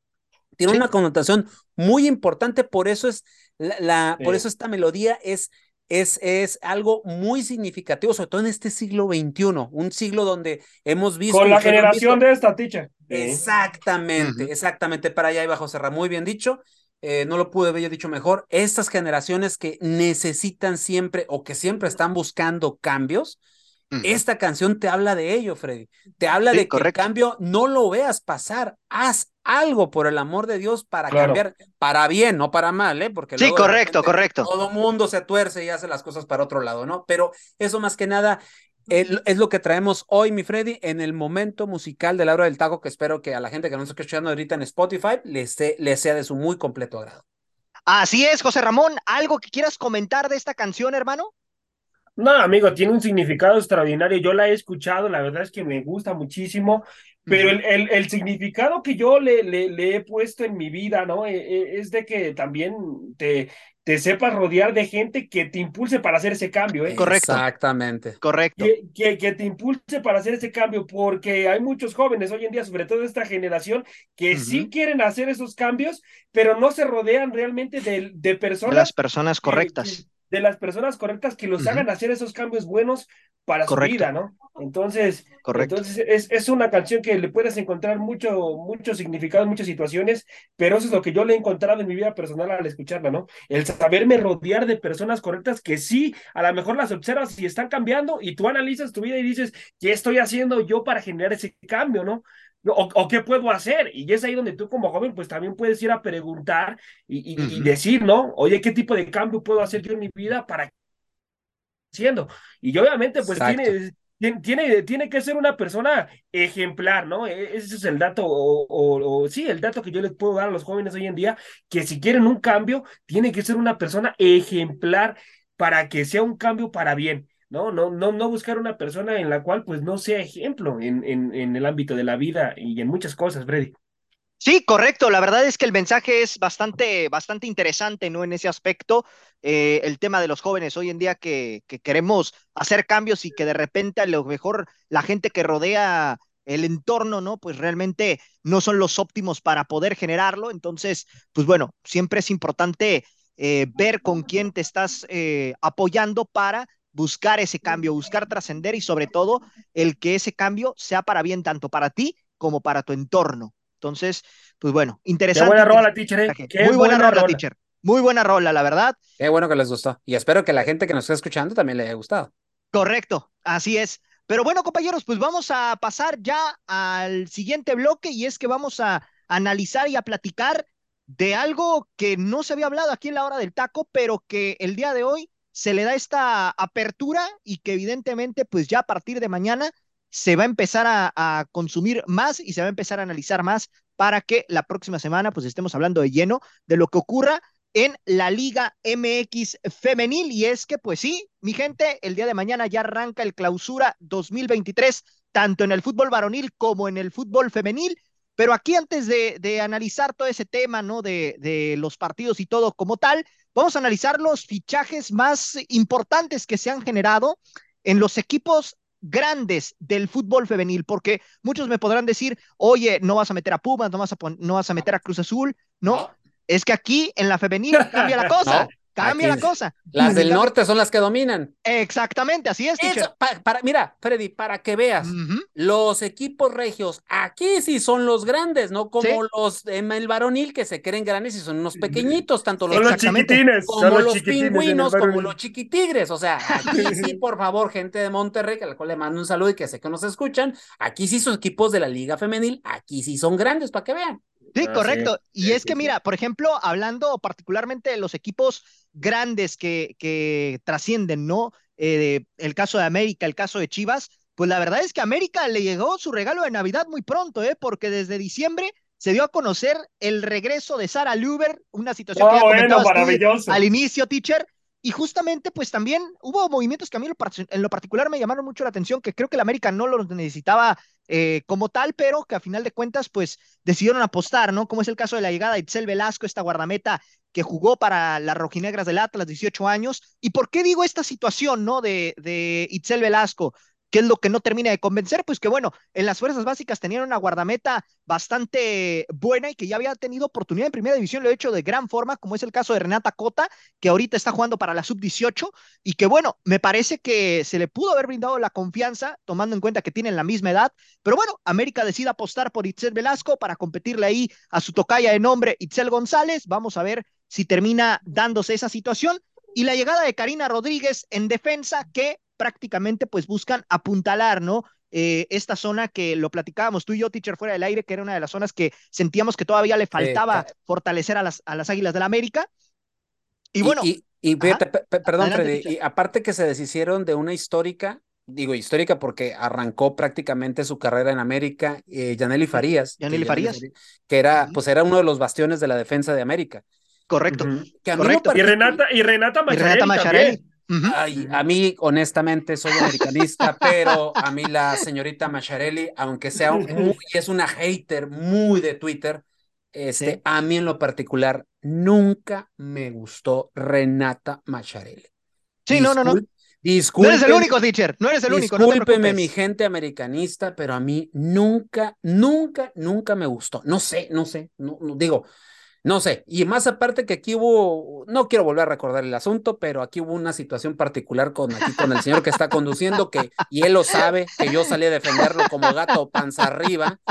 tiene una connotación muy importante, por eso es la, por eso esta melodía es es, es algo muy significativo, sobre todo en este siglo XXI, un siglo donde hemos visto... Con la generación visto... de esta ticha. Exactamente, uh -huh. exactamente, para allá iba José Ramón, muy bien dicho, eh, no lo pude haber dicho mejor, estas generaciones que necesitan siempre o que siempre están buscando cambios, uh -huh. esta canción te habla de ello, Freddy, te habla sí, de que correcto. el cambio no lo veas pasar, haz algo por el amor de Dios para claro. cambiar, para bien, no para mal, ¿eh? Porque sí, correcto, correcto. Todo mundo se tuerce y hace las cosas para otro lado, ¿no? Pero eso más que nada es, es lo que traemos hoy, mi Freddy, en el momento musical de la hora del taco, que espero que a la gente que nos está escuchando ahorita en Spotify les, les sea de su muy completo agrado. Así es, José Ramón, ¿algo que quieras comentar de esta canción, hermano? No, amigo, tiene un significado extraordinario. Yo la he escuchado, la verdad es que me gusta muchísimo, pero el, el, el significado que yo le, le, le, he puesto en mi vida, ¿no? E, es de que también te, te sepas rodear de gente que te impulse para hacer ese cambio, ¿eh? Correcto. Exactamente. Correcto. Que, que, que, te impulse para hacer ese cambio, porque hay muchos jóvenes hoy en día, sobre todo esta generación, que uh -huh. sí quieren hacer esos cambios, pero no se rodean realmente de, de personas. De las personas correctas. Que, de las personas correctas que los uh -huh. hagan hacer esos cambios buenos para Correcto. su vida, ¿no? Entonces, Correcto. entonces es, es, una canción que le puedes encontrar mucho, mucho significado en muchas situaciones, pero eso es lo que yo le he encontrado en mi vida personal al escucharla, ¿no? El saberme rodear de personas correctas que sí, a lo mejor las observas y están cambiando y tú analizas tu vida y dices, ¿qué estoy haciendo yo para generar ese cambio, ¿no? O, o, qué puedo hacer. Y es ahí donde tú como joven pues también puedes ir a preguntar y, y, uh -huh. y, decir, ¿no? Oye, ¿qué tipo de cambio puedo hacer yo en mi vida para haciendo? Y obviamente pues tiene, tiene, tiene que ser una persona ejemplar, ¿no? E, ese es el dato, o, o, o, sí, el dato que yo les puedo dar a los jóvenes hoy en día, que si quieren un cambio, tiene que ser una persona ejemplar para que sea un cambio para bien. ¿No? No, no, no buscar una persona en la cual pues no sea ejemplo en, en, en el ámbito de la vida y en muchas cosas, Freddy. Sí, correcto. La verdad es que el mensaje es bastante, bastante interesante, ¿no? En ese aspecto, eh, el tema de los jóvenes hoy en día que, que, queremos hacer cambios y que de repente a lo mejor la gente que rodea el entorno, ¿no? Pues realmente no son los óptimos para poder generarlo. Entonces, pues bueno, siempre es importante eh, ver con quién te estás eh, apoyando para buscar ese cambio, buscar trascender y sobre todo el que ese cambio sea para bien tanto para ti como para tu entorno. Entonces, pues bueno, interesante. Qué buena rola, teacher. ¿eh? Muy buena, rola, teacher. Muy buena rola, la verdad. Qué bueno que les gustó. Y espero que la gente que nos está escuchando también le haya gustado. Correcto, así es. Pero bueno, compañeros, pues vamos a pasar ya al siguiente bloque y es que vamos a analizar y a platicar de algo que no se había hablado aquí en la hora del taco, pero que el día de hoy se le da esta apertura y que evidentemente pues ya a partir de mañana se va a empezar a, consumir más y se va a empezar a analizar más para que la próxima semana pues estemos hablando de lleno de lo que ocurra en la Liga MX femenil y es que pues sí, mi gente, el día de mañana ya arranca el clausura 2023 tanto en el fútbol varonil como en el fútbol femenil. Pero aquí antes de, de analizar todo ese tema, ¿no? De, de, los partidos y todo como tal, vamos a analizar los fichajes más importantes que se han generado en los equipos grandes del fútbol femenil, porque muchos me podrán decir, oye, no vas a meter a Pumas, no vas a, no vas a meter a Cruz Azul, no, es que aquí en la femenil cambia la [laughs] cosa. Cambia la cosa. Las del norte son las que dominan. Exactamente, así es. para, mira, Freddy, para que veas, los equipos regios aquí sí son los grandes, no como los de el varonil que se creen grandes y son unos pequeñitos, tanto los, los chiquitines, como los, pingüinos, como los chiquitigres. O sea, aquí [laughs] sí, por favor, gente de Monterrey, que al cual le mando un saludo y que sé que nos escuchan, aquí sí son equipos de la Liga Femenil, aquí sí son grandes, para que vean. Sí, ah, correcto. y es que, mira, por ejemplo, hablando particularmente de los equipos grandes que, que trascienden, ¿no? Eh, el caso de América, el caso de Chivas, pues la verdad es que América le llegó su regalo de Navidad muy pronto, ¿eh? Porque desde diciembre se dio a conocer el regreso de Sara Luber, una situación que ya bueno, al inicio, teacher, y justamente, pues también hubo movimientos que a mí en lo particular me llamaron mucho la atención, que creo que el América no los necesitaba eh, como tal, pero que a final de cuentas, pues decidieron apostar, ¿no? Como es el caso de la llegada de Itzel Velasco, esta guardameta que jugó para las rojinegras del Atlas, 18 años. ¿Y por qué digo esta situación, ¿no? De, de Itzel Velasco. ¿Qué es lo que no termina de convencer? Pues que bueno, en las fuerzas básicas tenían una guardameta bastante buena y que ya había tenido oportunidad en primera división, lo he hecho de gran forma, como es el caso de Renata Cota, que ahorita está jugando para la sub-18 y que bueno, me parece que se le pudo haber brindado la confianza, tomando en cuenta que tienen la misma edad, pero bueno, América decide apostar por Itzel Velasco para competirle ahí a su tocaya de nombre Itzel González. Vamos a ver si termina dándose esa situación. Y la llegada de Karina Rodríguez en defensa, que prácticamente pues buscan apuntalar, ¿no? Eh, esta zona que lo platicábamos tú y yo, teacher, fuera del aire, que era una de las zonas que sentíamos que todavía le faltaba fortalecer a las, a las Águilas del América. Y bueno. Y, perdón, Freddy, y aparte que se deshicieron de una histórica, digo histórica porque arrancó prácticamente su carrera en América, eh, Yaneli Farías. Yaneli Farías. Que era, pues era uno de los bastiones de la defensa de América. Correcto. Correcto. y Renata, y Renata Macharelli. Ay, a mí, honestamente, soy americanista, [laughs] pero a mí la señorita Macharelli, aunque sea muy, es una hater muy de Twitter, este, a mí en lo particular nunca me gustó Renata Macharelli. Sí, no, no, no. Disculpe, no eres el único, teacher. No eres el único. Discúlpeme, mi gente americanista, pero a mí nunca, nunca, nunca me gustó. No sé, no sé. no digo, no sé, y más aparte que aquí hubo, no quiero volver a recordar el asunto, pero aquí hubo una situación particular con aquí con el señor que está conduciendo, que, y él lo sabe, que yo salí a defenderlo como gato panza arriba,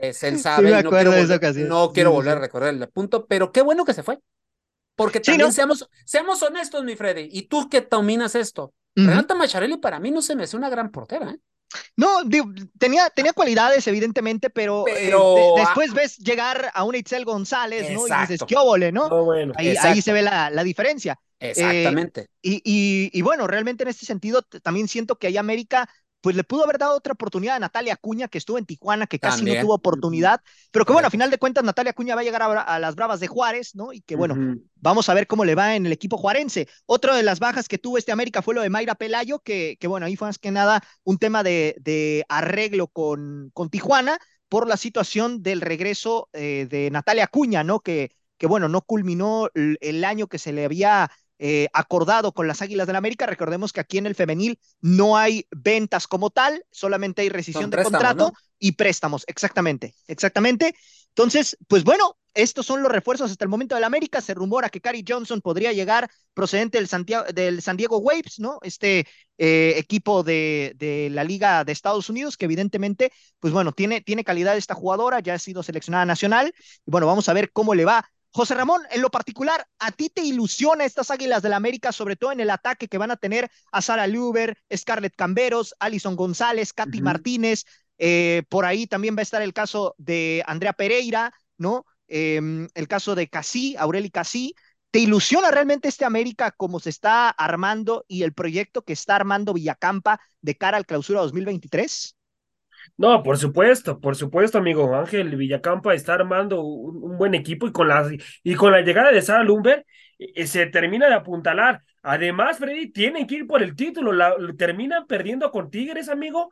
es, él sabe, no, quiero, no quiero volver a recordar el punto, pero qué bueno que se fue. Porque también seamos, seamos honestos, mi Freddy, y tú que dominas esto, Renata Macharelli para mí no se me hace una gran portera, ¿eh? No, tenía, tenía cualidades, evidentemente, pero, eh, después ves llegar a un Itzel González, ¿no? Y dices, qué óvole, ¿no? ahí, se ve la, la diferencia. Exactamente. Eh, y, y, bueno, realmente en este sentido también siento que ahí América pues le pudo haber dado otra oportunidad a Natalia Acuña, que estuvo en Tijuana, que casi no tuvo oportunidad, pero que bueno, a final de cuentas Natalia Acuña va a llegar a, las Bravas de Juárez, ¿no? Y que bueno, vamos a ver cómo le va en el equipo juarense. Otra de las bajas que tuvo este América fue lo de Mayra Pelayo, que, que bueno, ahí fue más que nada un tema de, de arreglo con, con Tijuana, por la situación del regreso eh, de Natalia Cuña, ¿no? Que, que bueno, no culminó el, año que se le había eh, acordado con las Águilas del la América. Recordemos que aquí en el femenil no hay ventas como tal, solamente hay rescisión de contrato y préstamos, exactamente, exactamente. Entonces, pues bueno, estos son los refuerzos hasta el momento del América. Se rumora que Cary Johnson podría llegar procedente del, Santiago, del San Diego Waves, ¿no? Este eh, equipo de, de, la Liga de Estados Unidos, que evidentemente, pues bueno, tiene, tiene calidad esta jugadora, ya ha sido seleccionada nacional. Y bueno, vamos a ver cómo le va. José Ramón, en lo particular, ¿a ti te ilusiona estas Águilas del América, sobre todo en el ataque que van a tener a Sara Luber, Scarlett Camberos, Alison González, Katy Martínez? Eh, por ahí también va a estar el caso de Andrea Pereira, ¿no? Em, el caso de Casí, Aureli Casí. ¿Te ilusiona realmente este América como se está armando y el proyecto que está armando Villacampa de cara al clausura 2023? No, por supuesto, por supuesto, amigo. Ángel Villacampa está armando un, buen equipo y con, la, y con la llegada de Sara Lumber eh, se termina de apuntalar. Además, Freddy, tienen que ir por el título. La, terminan perdiendo con Tigres, amigo,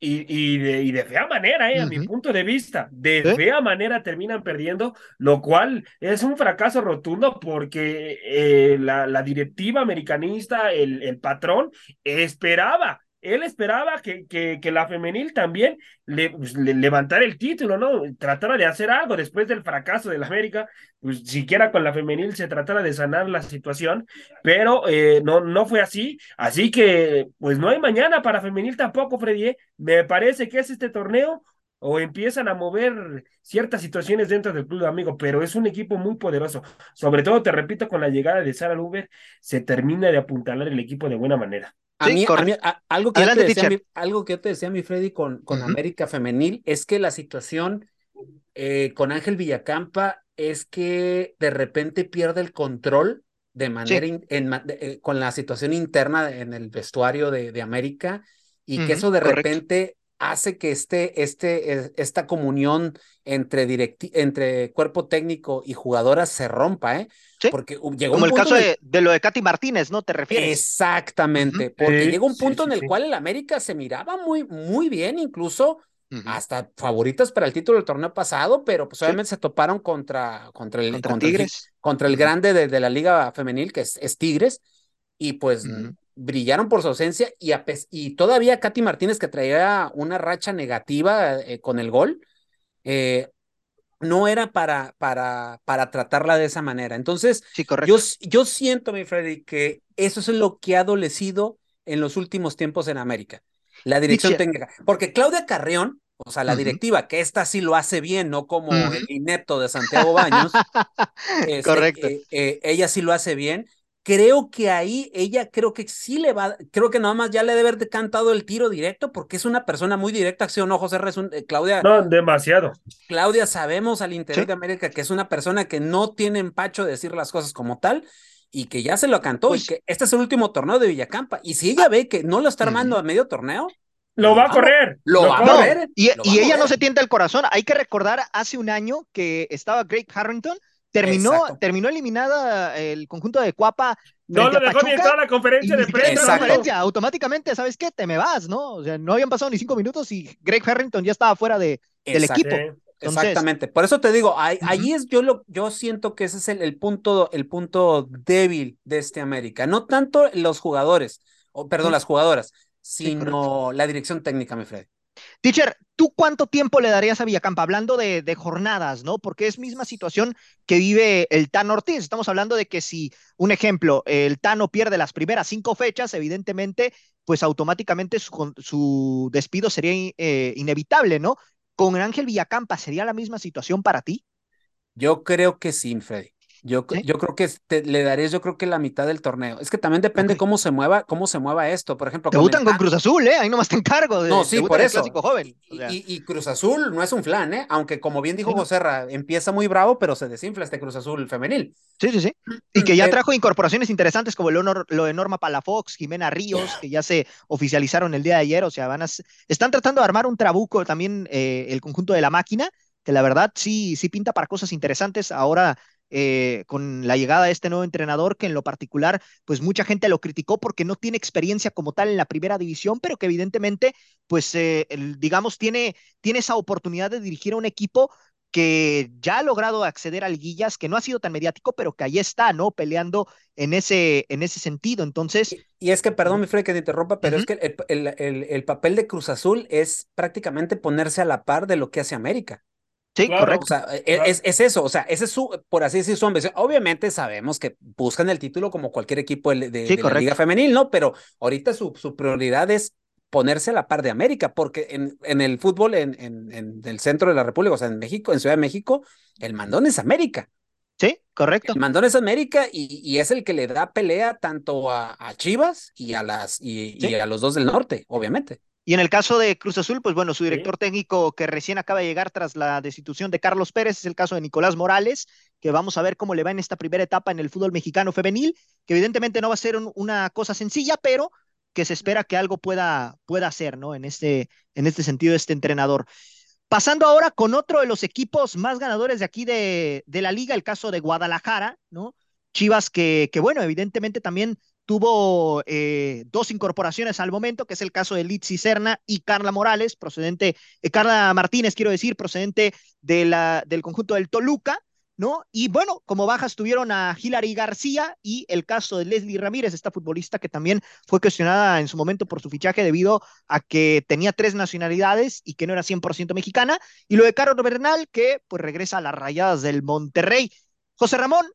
y, de, fea manera, eh, a mi punto de vista, de fea manera terminan perdiendo, lo cual es un fracaso rotundo porque eh, la, la, directiva americanista, el, el patrón, esperaba él esperaba que, que, la femenil también pues, le, levantara el título, ¿no? Tratara de hacer algo después del fracaso del América, pues siquiera con la femenil se tratara de sanar la situación, pero eh, no, no fue así, así que pues no hay mañana para femenil tampoco, Freddy, ¿eh? me parece que es este torneo o empiezan a mover ciertas situaciones dentro del club, amigo, pero es un equipo muy poderoso. Sobre todo, te repito, con la llegada de Sara Luber, se termina de apuntalar el equipo de buena manera. A mí, algo, que decía, mi, algo que te decía, mi Freddy, con, con América Femenil, es que la situación eh, con Ángel Villacampa es que de repente pierde el control de manera eh, con la situación interna en el vestuario de, de América y que eso de repente hace que este, este, esta comunión entre, entre cuerpo técnico y jugadoras se rompa, ¿eh? Porque llegó Como el caso de, lo de Katy Martínez, ¿no? ¿Te refieres? Exactamente, porque llegó un punto en el cual el América se miraba muy, muy bien, incluso hasta favoritas para el título del torneo pasado, pero pues obviamente se toparon contra, contra el contra, Tigres. El, contra el grande de, la Liga Femenil, que es, Tigres, y pues brillaron por su ausencia y, y todavía Katy Martínez que traía una racha negativa eh, con el gol, eh, no era para, para, para tratarla de esa manera. Entonces, yo, yo siento, mi Freddy, que eso es lo que ha adolecido en los últimos tiempos en América. La dirección técnica. Porque Claudia Carrión, o sea, la directiva, que esta sí lo hace bien, no como el inepto de Santiago Baños. [laughs] Este, Correcto. Eh, ella sí lo hace bien creo que ahí ella creo que sí le va, creo que nada más ya le debe haber cantado el tiro directo porque es una persona muy directa, acción, no, José eh, Claudia. No, demasiado. Claudia, sabemos al interior de América que es una persona que no tiene empacho de decir las cosas como tal y que ya se lo cantó y pues que este es el último torneo de Villacampa. Y si ella ve que no lo está armando a medio torneo, lo va a correr. Lo, va a correr. Y, ella no se tienta el corazón. Hay que recordar hace un año que estaba Greg Harrington Terminó, terminó eliminada el conjunto de Cuapa. No lo dejó ni entrar a la conferencia de prensa. Automáticamente, ¿sabes qué? Te me vas, ¿no? O sea, no habían pasado ni cinco minutos y Greg Harrington ya estaba fuera de, del equipo. Exactamente. Por eso te digo, ahí, es yo lo, yo siento que ese es el, punto, el punto débil de este América. No tanto los jugadores, o perdón, las jugadoras, sino la dirección técnica, mi Fred. Teacher, ¿tú cuánto tiempo le darías a Villacampa? Hablando de, jornadas, ¿no? Porque es misma situación que vive el Tano Ortiz. Estamos hablando de que si, un ejemplo, el Tano pierde las primeras cinco fechas, evidentemente, pues automáticamente su, despido sería eh, inevitable, ¿no? ¿Con Ángel Villacampa sería la misma situación para ti? Yo creo que sí, Freddy. Yo, yo creo que le darías, yo creo que la mitad del torneo. Es que también depende cómo se mueva, cómo se mueva esto. Por ejemplo, debutan con, Cruz Azul, ¿eh? Ahí nomás te encargo. De, no, sí, por eso. Joven. Y, Cruz Azul no es un flan, ¿eh? Aunque como bien dijo José empieza muy bravo, pero se desinfla este Cruz Azul femenil. Sí, sí, sí. Y que ya trajo incorporaciones interesantes como lo, lo de Norma Palafox, Jimena Ríos, que ya se oficializaron el día de ayer. O sea, van a, están tratando de armar un trabuco también eh, el conjunto de la máquina que la verdad sí, sí pinta para cosas interesantes ahora eh, con la llegada de este nuevo entrenador, que en lo particular, pues mucha gente lo criticó porque no tiene experiencia como tal en la primera división, pero que evidentemente, pues, eh, digamos, tiene, tiene esa oportunidad de dirigir a un equipo que ya ha logrado acceder a liguillas, que no ha sido tan mediático, pero que ahí está, ¿no? Peleando en ese, en ese sentido. Entonces. Y, es que, perdón, mi Fred, que te interrumpa, pero es que el, el, el, papel de Cruz Azul es prácticamente ponerse a la par de lo que hace América. Sí, correcto. O sea, e, es, es, eso, o sea, ese es su, por así decir, su ambición. Obviamente sabemos que buscan el título como cualquier equipo de, de, la Liga Femenil, ¿no? Pero ahorita su, su prioridad es ponerse a la par de América, porque en, en el fútbol en, en, el centro de la República, o sea, en México, en Ciudad de México, el mandón es América. Sí, correcto. El mandón es América y, y es el que le da pelea tanto a, a Chivas y a, las, y, y, a los dos del norte, obviamente. Y en el caso de Cruz Azul, pues bueno, su director técnico que recién acaba de llegar tras la destitución de Carlos Pérez es el caso de Nicolás Morales, que vamos a ver cómo le va en esta primera etapa en el fútbol mexicano femenil, que evidentemente no va a ser un, una cosa sencilla, pero que se espera que algo pueda, pueda hacer, ¿no? En este, en este sentido, este entrenador. Pasando ahora con otro de los equipos más ganadores de aquí de, de la liga, el caso de Guadalajara, ¿no? Chivas que, que bueno, evidentemente también tuvo eh, dos incorporaciones al momento, que es el caso de Litsi Serna y Carla Morales, procedente, eh, Carla Martínez, quiero decir, procedente de la, del conjunto del Toluca, ¿no? Y bueno, como bajas tuvieron a Hilary García y el caso de Leslie Ramírez, esta futbolista que también fue cuestionada en su momento por su fichaje debido a que tenía tres nacionalidades y que no era 100% mexicana, y lo de Carlos Bernal, que pues regresa a las rayadas del Monterrey. José Ramón,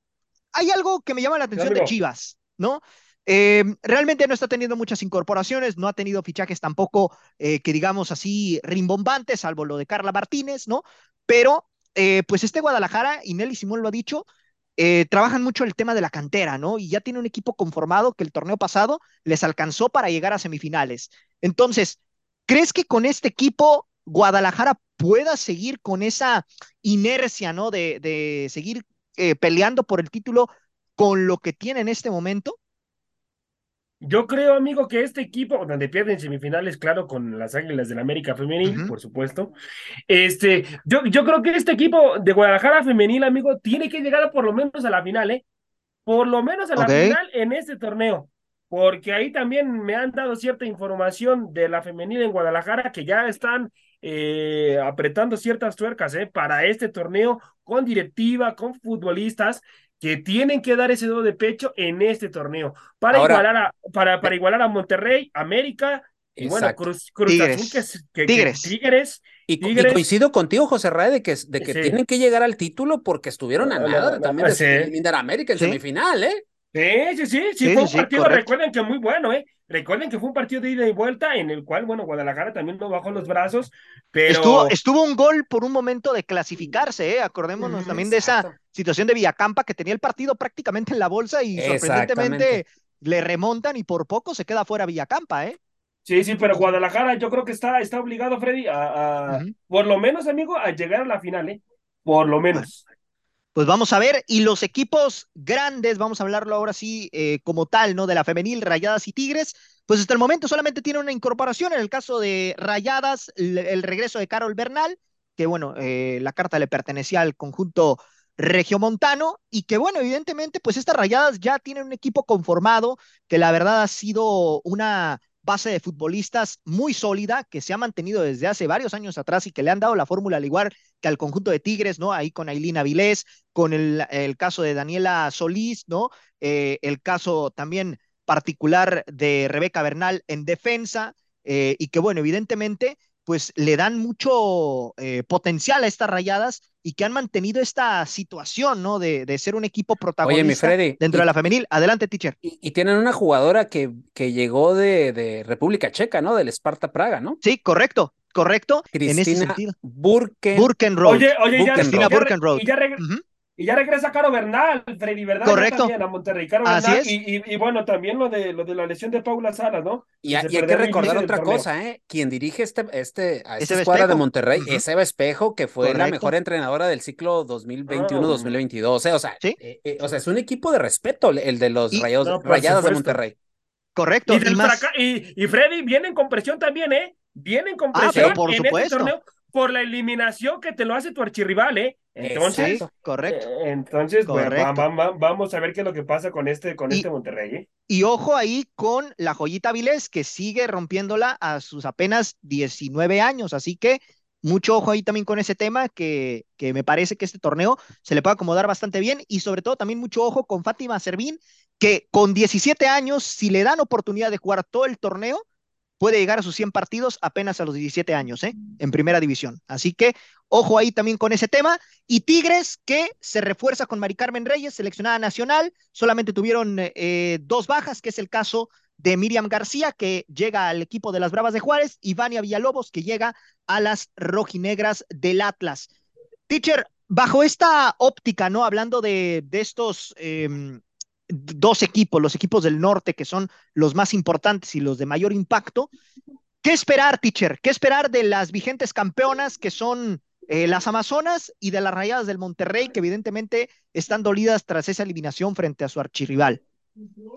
hay algo que me llama la atención de Chivas, ¿no? Eh, realmente no está teniendo muchas incorporaciones, no ha tenido fichajes tampoco eh, que digamos así rimbombantes, salvo lo de Carla Martínez, ¿no? Pero eh, pues este Guadalajara, y Nelly Simón lo ha dicho, trabajan mucho el tema de la cantera, ¿no? Y ya tiene un equipo conformado que el torneo pasado les alcanzó para llegar a semifinales. Entonces, ¿crees que con este equipo Guadalajara pueda seguir con esa inercia, ¿no? De, seguir peleando por el título con lo que tiene en este momento? Yo creo, amigo, que este equipo, donde pierden semifinales, claro, con las Águilas del América Femenil, por supuesto. Este, yo, yo creo que este equipo de Guadalajara Femenil, amigo, tiene que llegar por lo menos a la final, ¿eh? Por lo menos a la final en este torneo. Porque ahí también me han dado cierta información de la femenil en Guadalajara que ya están eh, apretando ciertas tuercas ¿eh? para este torneo con directiva, con futbolistas que tienen que dar ese dedo de pecho en este torneo para igualar a para, para igualar a Monterrey, América y bueno, Cruz, Cruz Tigres. Azul, que, que, Tigres. Que Tigres, y, Tigres. y, coincido contigo, José Ray, de que, de que sí. tienen que llegar al título porque estuvieron a nada no, también sí. de eliminar a América en Sí. semifinal, ¿eh? Sí, sí, sí, sí, Sí, fue un sí, partido, correcto. recuerden que muy bueno, ¿eh? Recuerden que fue un partido de ida y vuelta en el cual, bueno, Guadalajara también no bajó los brazos, pero... Estuvo, estuvo un gol por un momento de clasificarse, ¿eh? Acordémonos también de esa situación de Villacampa que tenía el partido prácticamente en la bolsa y sorprendentemente le remontan y por poco se queda fuera Villacampa, ¿eh? Sí, sí, pero Guadalajara yo creo que está, está obligado, Freddy, a, por lo menos, amigo, a llegar a la final, ¿eh? Por lo menos. Pues vamos a ver, y los equipos grandes, vamos a hablarlo ahora sí eh, como tal, ¿no? De la femenil, Rayadas y Tigres, pues hasta el momento solamente tiene una incorporación, en el caso de Rayadas, el, el regreso de Carol Bernal, que bueno, eh, la carta le pertenecía al conjunto regiomontano, y que bueno, evidentemente, pues estas Rayadas ya tienen un equipo conformado, que la verdad ha sido una base de futbolistas muy sólida que se ha mantenido desde hace varios años atrás y que le han dado la fórmula al igual que al conjunto de Tigres, ¿no? Ahí con Ailín Avilés, con el, el, caso de Daniela Solís, ¿no? Eh, el caso también particular de Rebeca Bernal en defensa, eh, y que bueno, evidentemente, pues le dan mucho eh, potencial a estas rayadas y que han mantenido esta situación, ¿no? De, de ser un equipo protagonista Oye, mi Freddy, dentro y, de la femenil. Adelante, teacher. Y, y tienen una jugadora que, que llegó de, de, República Checa, ¿no? Del Esparta Praga, ¿no? Sí, correcto, correcto. Cristina en ese sentido. Burken, Burkenroth. Oye, oye, ya, Cristina ya, Burkenroth. Y ya, reg uh -huh. Y ya regresa Caro Bernal, Freddy, ¿verdad? Correcto. Ya a Monterrey, Caro Así Bernal. es. Y, y, y, bueno, también lo de, lo de la lesión de Paula Salas, ¿no? Y, y hay que recordar otra cosa, ¿eh? Quien dirige este, este, a esta escuadra Espejo. de Monterrey Uh -huh. es Eva Espejo, que fue Correcto. la mejor entrenadora del ciclo 2021-2022. Oh. O sea, ¿Sí? eh, eh, o sea, es un equipo de respeto el de los y, rayados, no, de Monterrey. Correcto. Y, y, más... y, y, Freddy, vienen con presión también, ¿eh? Vienen con presión ah, por en supuesto. este torneo por la eliminación que te lo hace tu archirrival, ¿eh? Entonces, correcto. Entonces, vamos a ver qué es lo que pasa con este, con este Monterrey. ¿eh? Y ojo ahí con la joyita Vilés, que sigue rompiéndola a sus apenas 19 años. Así que mucho ojo ahí también con ese tema, que, que me parece que este torneo se le puede acomodar bastante bien. Y sobre todo también mucho ojo con Fátima Servín, que con 17 años, si le dan oportunidad de jugar todo el torneo, puede llegar a sus 100 partidos apenas a los 17 años, ¿eh? En primera división. Así que ojo ahí también con ese tema. Y Tigres, que se refuerza con Mari Carmen Reyes, seleccionada nacional, solamente tuvieron eh, dos bajas, que es el caso de Miriam García, que llega al equipo de las Bravas de Juárez, y Vania Villalobos, que llega a las rojinegras del Atlas. Teacher, bajo esta óptica, ¿no? Hablando de, de estos em, dos equipos, los equipos del norte, que son los más importantes y los de mayor impacto. ¿Qué esperar, teacher? ¿Qué esperar de las vigentes campeonas que son eh, las Amazonas y de las Rayadas del Monterrey, que evidentemente están dolidas tras esa eliminación frente a su archirrival?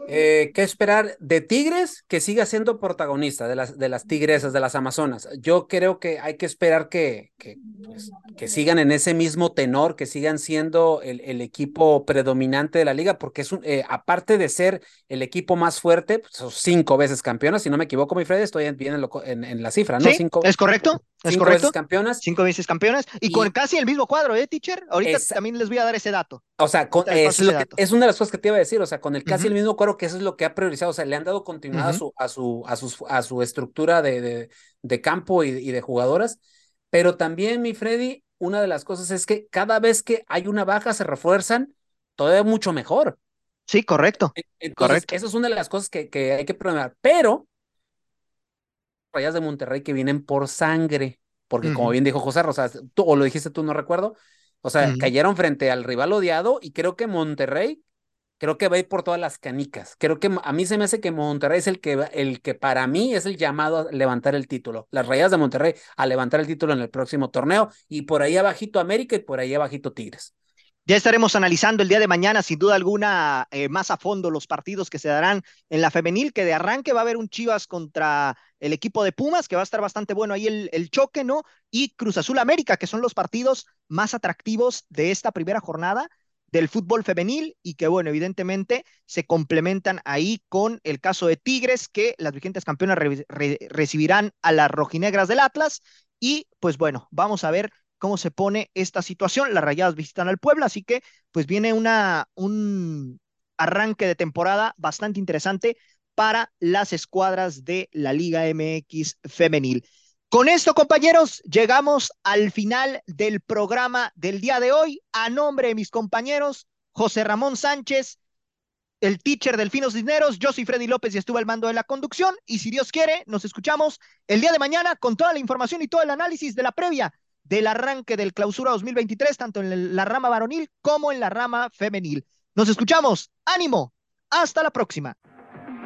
Eh, ¿Qué esperar de Tigres? Que siga siendo protagonista de las, de las tigresas, de las Amazonas. Yo creo que hay que esperar que, que, pues, que sigan en ese mismo tenor, que sigan siendo el, el equipo predominante de la liga, porque es un, eh, aparte de ser el equipo más fuerte, pues, son cinco veces campeonas, si no me equivoco, mi Fred, estoy bien en, en, la cifra, ¿no? Sí, cinco, es correcto. Es cinco correcto. veces campeonas. Cinco veces campeonas y, y, con casi el mismo cuadro, ¿eh, teacher? Ahorita también les voy a dar ese dato. O sea, con, es, lo que, es, una de las cosas que te iba a decir, o sea, con el casi uh -huh. el mismo cuadro, que eso es lo que ha priorizado, o sea, le han dado continuidad uh -huh. a, su, a, su, a, su, a su estructura de, de, de campo y, y, de jugadoras, pero también, mi Freddy, una de las cosas es que cada vez que hay una baja se refuerzan todavía mucho mejor. Sí, correcto. Entonces, correcto. Esa es una de las cosas que, que hay que programar, pero rayas de Monterrey que vienen por sangre, porque uh -huh. como bien dijo José Rosas, tú, o lo dijiste tú, no recuerdo, o sea, uh -huh. cayeron frente al rival odiado y creo que Monterrey, creo que va a ir por todas las canicas. Creo que a mí se me hace que Monterrey es el que, el que para mí es el llamado a levantar el título. Las Rayas de Monterrey a levantar el título en el próximo torneo y por ahí abajito América y por ahí abajito Tigres. Ya estaremos analizando el día de mañana, sin duda alguna, eh, más a fondo los partidos que se darán en la femenil, que de arranque va a haber un Chivas contra el equipo de Pumas, que va a estar bastante bueno ahí el, choque, ¿no? Y Cruz Azul América, que son los partidos más atractivos de esta primera jornada del fútbol femenil y que, bueno, evidentemente se complementan ahí con el caso de Tigres, que las vigentes campeonas re re recibirán a las rojinegras del Atlas. Y pues bueno, vamos a ver cómo se pone esta situación. Las Rayadas visitan al Puebla, así que pues viene una, un arranque de temporada bastante interesante para las escuadras de la Liga MX femenil. Con esto, compañeros, llegamos al final del programa del día de hoy. A nombre de mis compañeros, José Ramón Sánchez, el teacher Delfinos Disneros, yo soy Freddy López y estuve al mando de la conducción. Y si Dios quiere, nos escuchamos el día de mañana con toda la información y todo el análisis de la previa del arranque del clausura 2023, tanto en la rama varonil como en la rama femenil. Nos escuchamos. Ánimo. Hasta la próxima.